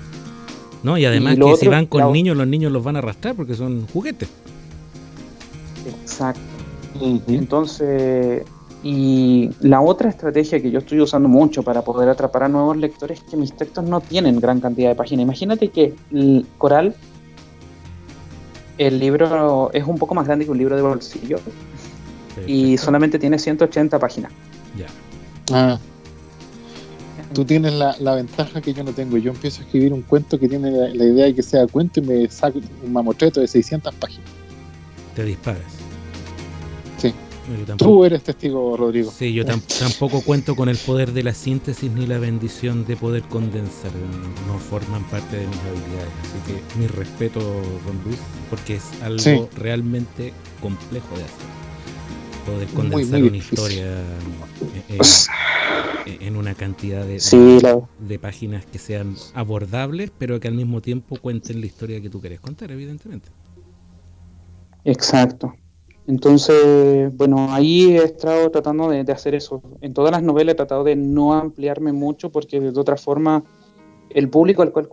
[SPEAKER 2] No, y además que si van con niños, los niños los van a arrastrar porque son juguetes.
[SPEAKER 4] Exacto. Entonces, y la otra estrategia que yo estoy usando mucho para poder atrapar a nuevos lectores es que mis textos no tienen gran cantidad de páginas. Imagínate que el Coral, el libro es un poco más grande que un libro de bolsillo y solamente tiene 180 páginas.
[SPEAKER 2] Ya.
[SPEAKER 3] Ah. Tú tienes la, ventaja que yo no tengo. Yo empiezo a escribir un cuento que tiene la, idea de que sea cuento y me saco un mamotreto de 600 páginas.
[SPEAKER 2] Te disparas.
[SPEAKER 3] Sí. Tú eres testigo, Rodrigo.
[SPEAKER 2] Sí, yo tampoco cuento con el poder de la síntesis ni la bendición de poder condensar. No forman parte de mis habilidades. Así que mi respeto, don Luis, porque es algo realmente complejo de hacer. Poder condensar una historia en, una cantidad de, de páginas que sean abordables, pero que al mismo tiempo cuenten la historia que tú quieres contar, evidentemente.
[SPEAKER 4] Exacto. Entonces, bueno, ahí he estado tratando de, hacer eso. En todas las novelas he tratado de no ampliarme mucho porque de otra forma el público al cual,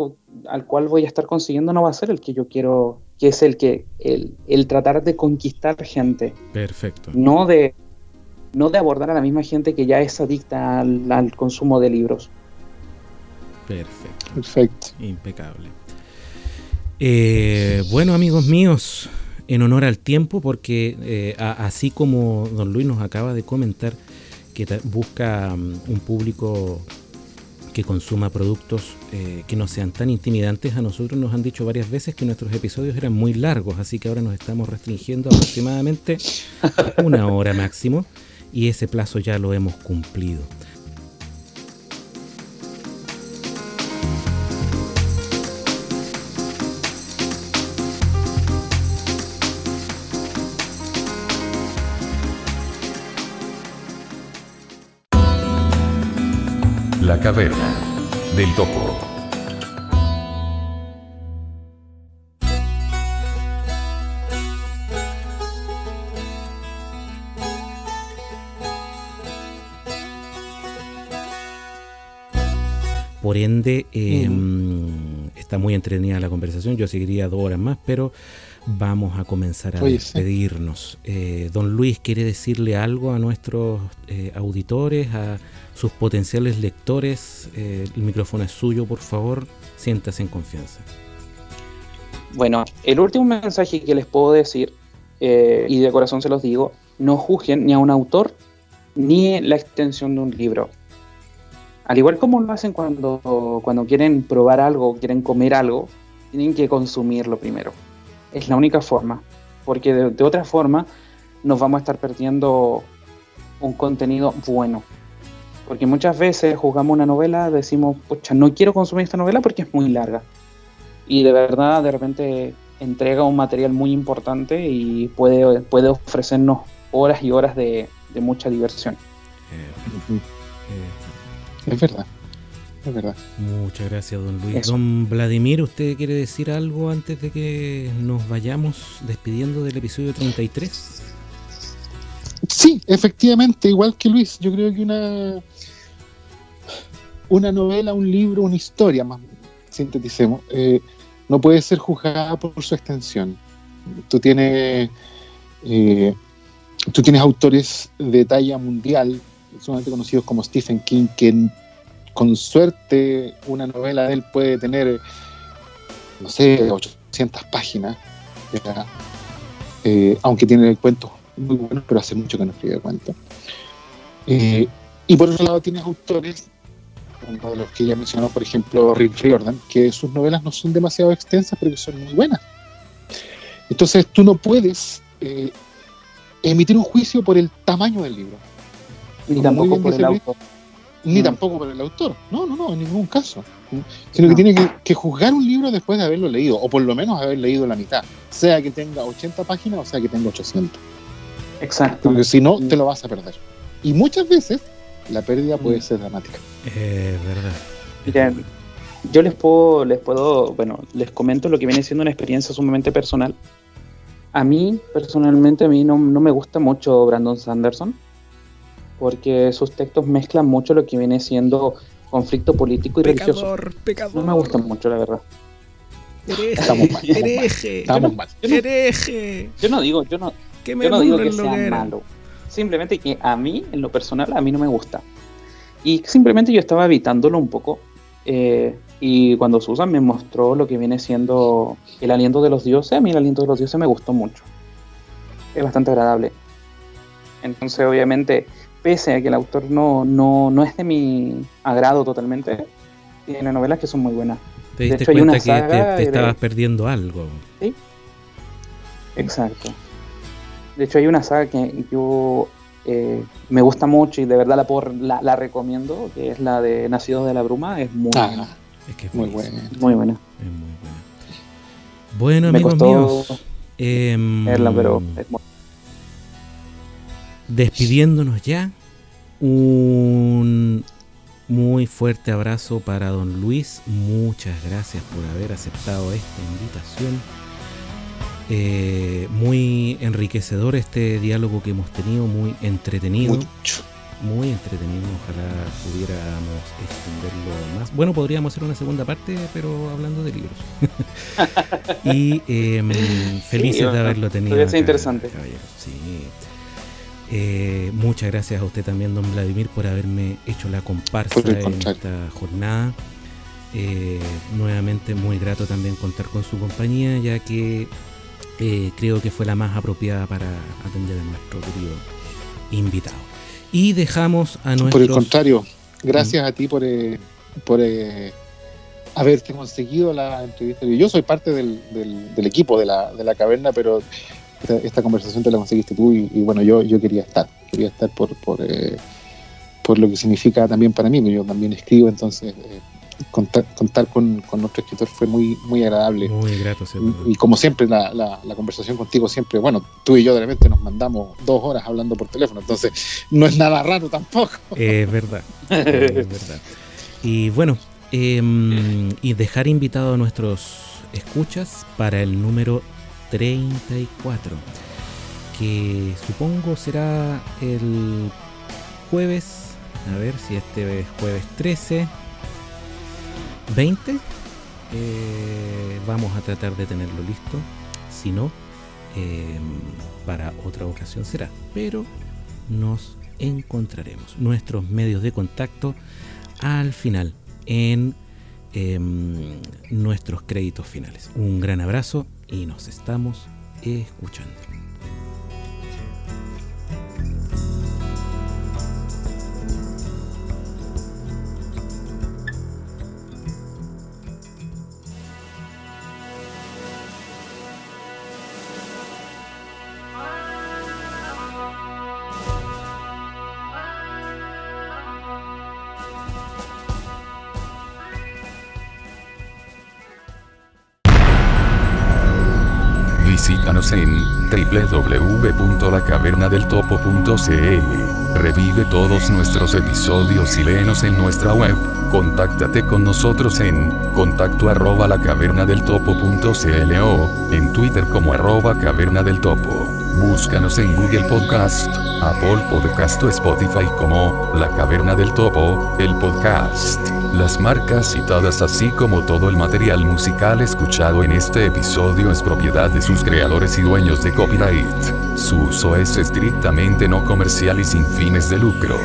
[SPEAKER 4] al cual voy a estar consiguiendo no va a ser el que yo quiero, que es el que el, el tratar de conquistar gente.
[SPEAKER 2] Perfecto.
[SPEAKER 4] No de no de abordar a la misma gente que ya es adicta al, al consumo de libros.
[SPEAKER 2] Perfecto.
[SPEAKER 3] Perfecto.
[SPEAKER 2] Impecable. Eh, bueno, amigos míos, en honor al tiempo, porque eh, así como don Luis nos acaba de comentar que busca mm, un público que consuma productos eh, que no sean tan intimidantes, a nosotros nos han dicho varias veces que nuestros episodios eran muy largos, así que ahora nos estamos restringiendo aproximadamente una hora máximo y ese plazo ya lo hemos cumplido.
[SPEAKER 1] La caverna del topo.
[SPEAKER 2] Por ende, em, está muy entretenida la conversación. Yo seguiría dos horas más, pero vamos a comenzar a despedirnos. Eh, don Luis, ¿quiere decirle algo a nuestros eh, auditores, a sus potenciales lectores. Eh, el micrófono es suyo, por favor, siéntase en confianza.
[SPEAKER 4] Bueno, el último mensaje que les puedo decir, eh, y de corazón se los digo, no juzguen ni a un autor ni la extensión de un libro. Al igual como lo hacen cuando, cuando quieren probar algo, quieren comer algo, tienen que consumirlo primero. Es la única forma, porque de otra forma nos vamos a estar perdiendo un contenido bueno. Porque muchas veces juzgamos una novela, decimos, pucha, no quiero consumir esta novela porque es muy larga. Y de verdad, de repente entrega un material muy importante y puede, puede ofrecernos horas y horas de, mucha diversión.
[SPEAKER 3] Es verdad. Es verdad.
[SPEAKER 2] Muchas gracias, don Luis. Don Vladimir, ¿usted quiere decir algo antes de que nos vayamos despidiendo del episodio 33?
[SPEAKER 3] Sí, efectivamente, igual que Luis, yo creo que una una novela, un libro, una historia, más sinteticemos, eh, no puede ser juzgada por su extensión. Tú tienes, eh, tú tienes autores de talla mundial sumamente conocidos como Stephen King, que con suerte una novela de él puede tener, no sé, 800 páginas, eh, aunque tiene cuentos muy buenos, pero hace mucho que no escribe cuentos. Eh, y por otro lado tienes autores, uno de los que ya mencionó, por ejemplo, Rick Riordan, que sus novelas no son demasiado extensas, pero que son muy buenas. Entonces tú no puedes eh, emitir un juicio por el tamaño del libro.
[SPEAKER 4] Ni tampoco por el autor.
[SPEAKER 3] Ni mm. tampoco por el autor. No, no, no, en ningún caso. Sino que tiene que, que, juzgar un libro después de haberlo leído, o por lo menos haber leído la mitad. Sea que tenga 80 páginas o sea que tenga 800.
[SPEAKER 4] Exacto.
[SPEAKER 3] Porque si no, te lo vas a perder. Y muchas veces la pérdida puede mm. ser dramática.
[SPEAKER 2] Es verdad.
[SPEAKER 4] Miren, yo les puedo, les puedo, bueno, les comento lo que viene siendo una experiencia sumamente personal. A mí, personalmente, a mí no, me gusta mucho Brandon Sanderson, porque sus textos mezclan mucho lo que viene siendo conflicto político y religioso. No me gustan mucho, la verdad.
[SPEAKER 2] Hereje, estamos mal. Hereje.
[SPEAKER 3] Estamos mal.
[SPEAKER 4] Yo no, Yo no digo, yo no, yo no digo que sea malo. Simplemente que a mí, en lo personal, a mí no me gusta. Y simplemente yo estaba evitándolo un poco. Eh, y cuando Susan me mostró lo que viene siendo el aliento de los dioses, a mí el aliento de los dioses me gustó mucho. Es bastante agradable. Entonces, obviamente, pese a que el autor no, no, no es de mi agrado totalmente, tiene novelas que son muy buenas.
[SPEAKER 2] Te diste cuenta que te, estabas perdiendo algo.
[SPEAKER 4] Sí. Exacto. De hecho, hay una saga que yo eh, me gusta mucho y de verdad la, por, la, recomiendo, que es la de Nacidos de la Bruma. Es muy
[SPEAKER 3] ah, Es que es muy buena.
[SPEAKER 4] Muy buena.
[SPEAKER 2] Es muy buena. Bueno, amigos míos. Em,
[SPEAKER 4] pero
[SPEAKER 2] Despidiéndonos ya. Un muy fuerte abrazo para don Luis. Muchas gracias por haber aceptado esta invitación eh, muy enriquecedor este diálogo que hemos tenido, muy entretenido. Muy entretenido, ojalá pudiéramos extenderlo más. Bueno, podríamos hacer una segunda parte, pero hablando de libros. y em, felices de haberlo tenido.
[SPEAKER 4] Ser interesante.
[SPEAKER 2] Sí. Eh, muchas gracias a usted también, don Vladimir, por haberme hecho la comparsa en esta jornada. Eh, nuevamente muy grato también contar con su compañía, ya que eh, creo que fue la más apropiada para atender a nuestro querido invitado. Y dejamos a nuestro.
[SPEAKER 3] Por el contrario, gracias a ti por, eh, por eh, haberte conseguido la entrevista. Yo soy parte del, del, equipo de la, de la, caverna, pero esta, conversación te la conseguiste tú y, bueno, yo, yo quería estar. Quería estar por, por, por lo que significa también para mí, yo también escribo, entonces contar, contar con, con, nuestro escritor fue muy, muy agradable.
[SPEAKER 2] Muy grato,
[SPEAKER 3] Y, como siempre, la, la, conversación contigo siempre, bueno, tú y yo de repente nos mandamos dos horas hablando por teléfono, entonces no es nada raro tampoco.
[SPEAKER 2] Es verdad, es verdad. Y bueno, em, y dejar invitado a nuestros escuchas para el número 34, que supongo será el jueves, a ver si este es jueves 13 20. Eh, vamos a tratar de tenerlo listo. Si no, em, para otra ocasión será. Pero nos encontraremos. Nuestros medios de contacto al final en em, nuestros créditos finales. Un gran abrazo y nos estamos escuchando.
[SPEAKER 1] www.lacavernadeltopo.cl. Revive todos nuestros episodios y léenos en nuestra web. Contáctate con nosotros en contacto arroba o en Twitter como arroba caverna del topo. Búscanos en Google Podcast, Apple Podcast o Spotify como La Caverna del Topo, el podcast. Las marcas citadas así como todo el material musical escuchado en este episodio es propiedad de sus creadores y dueños de copyright. Su uso es estrictamente no comercial y sin fines de lucro.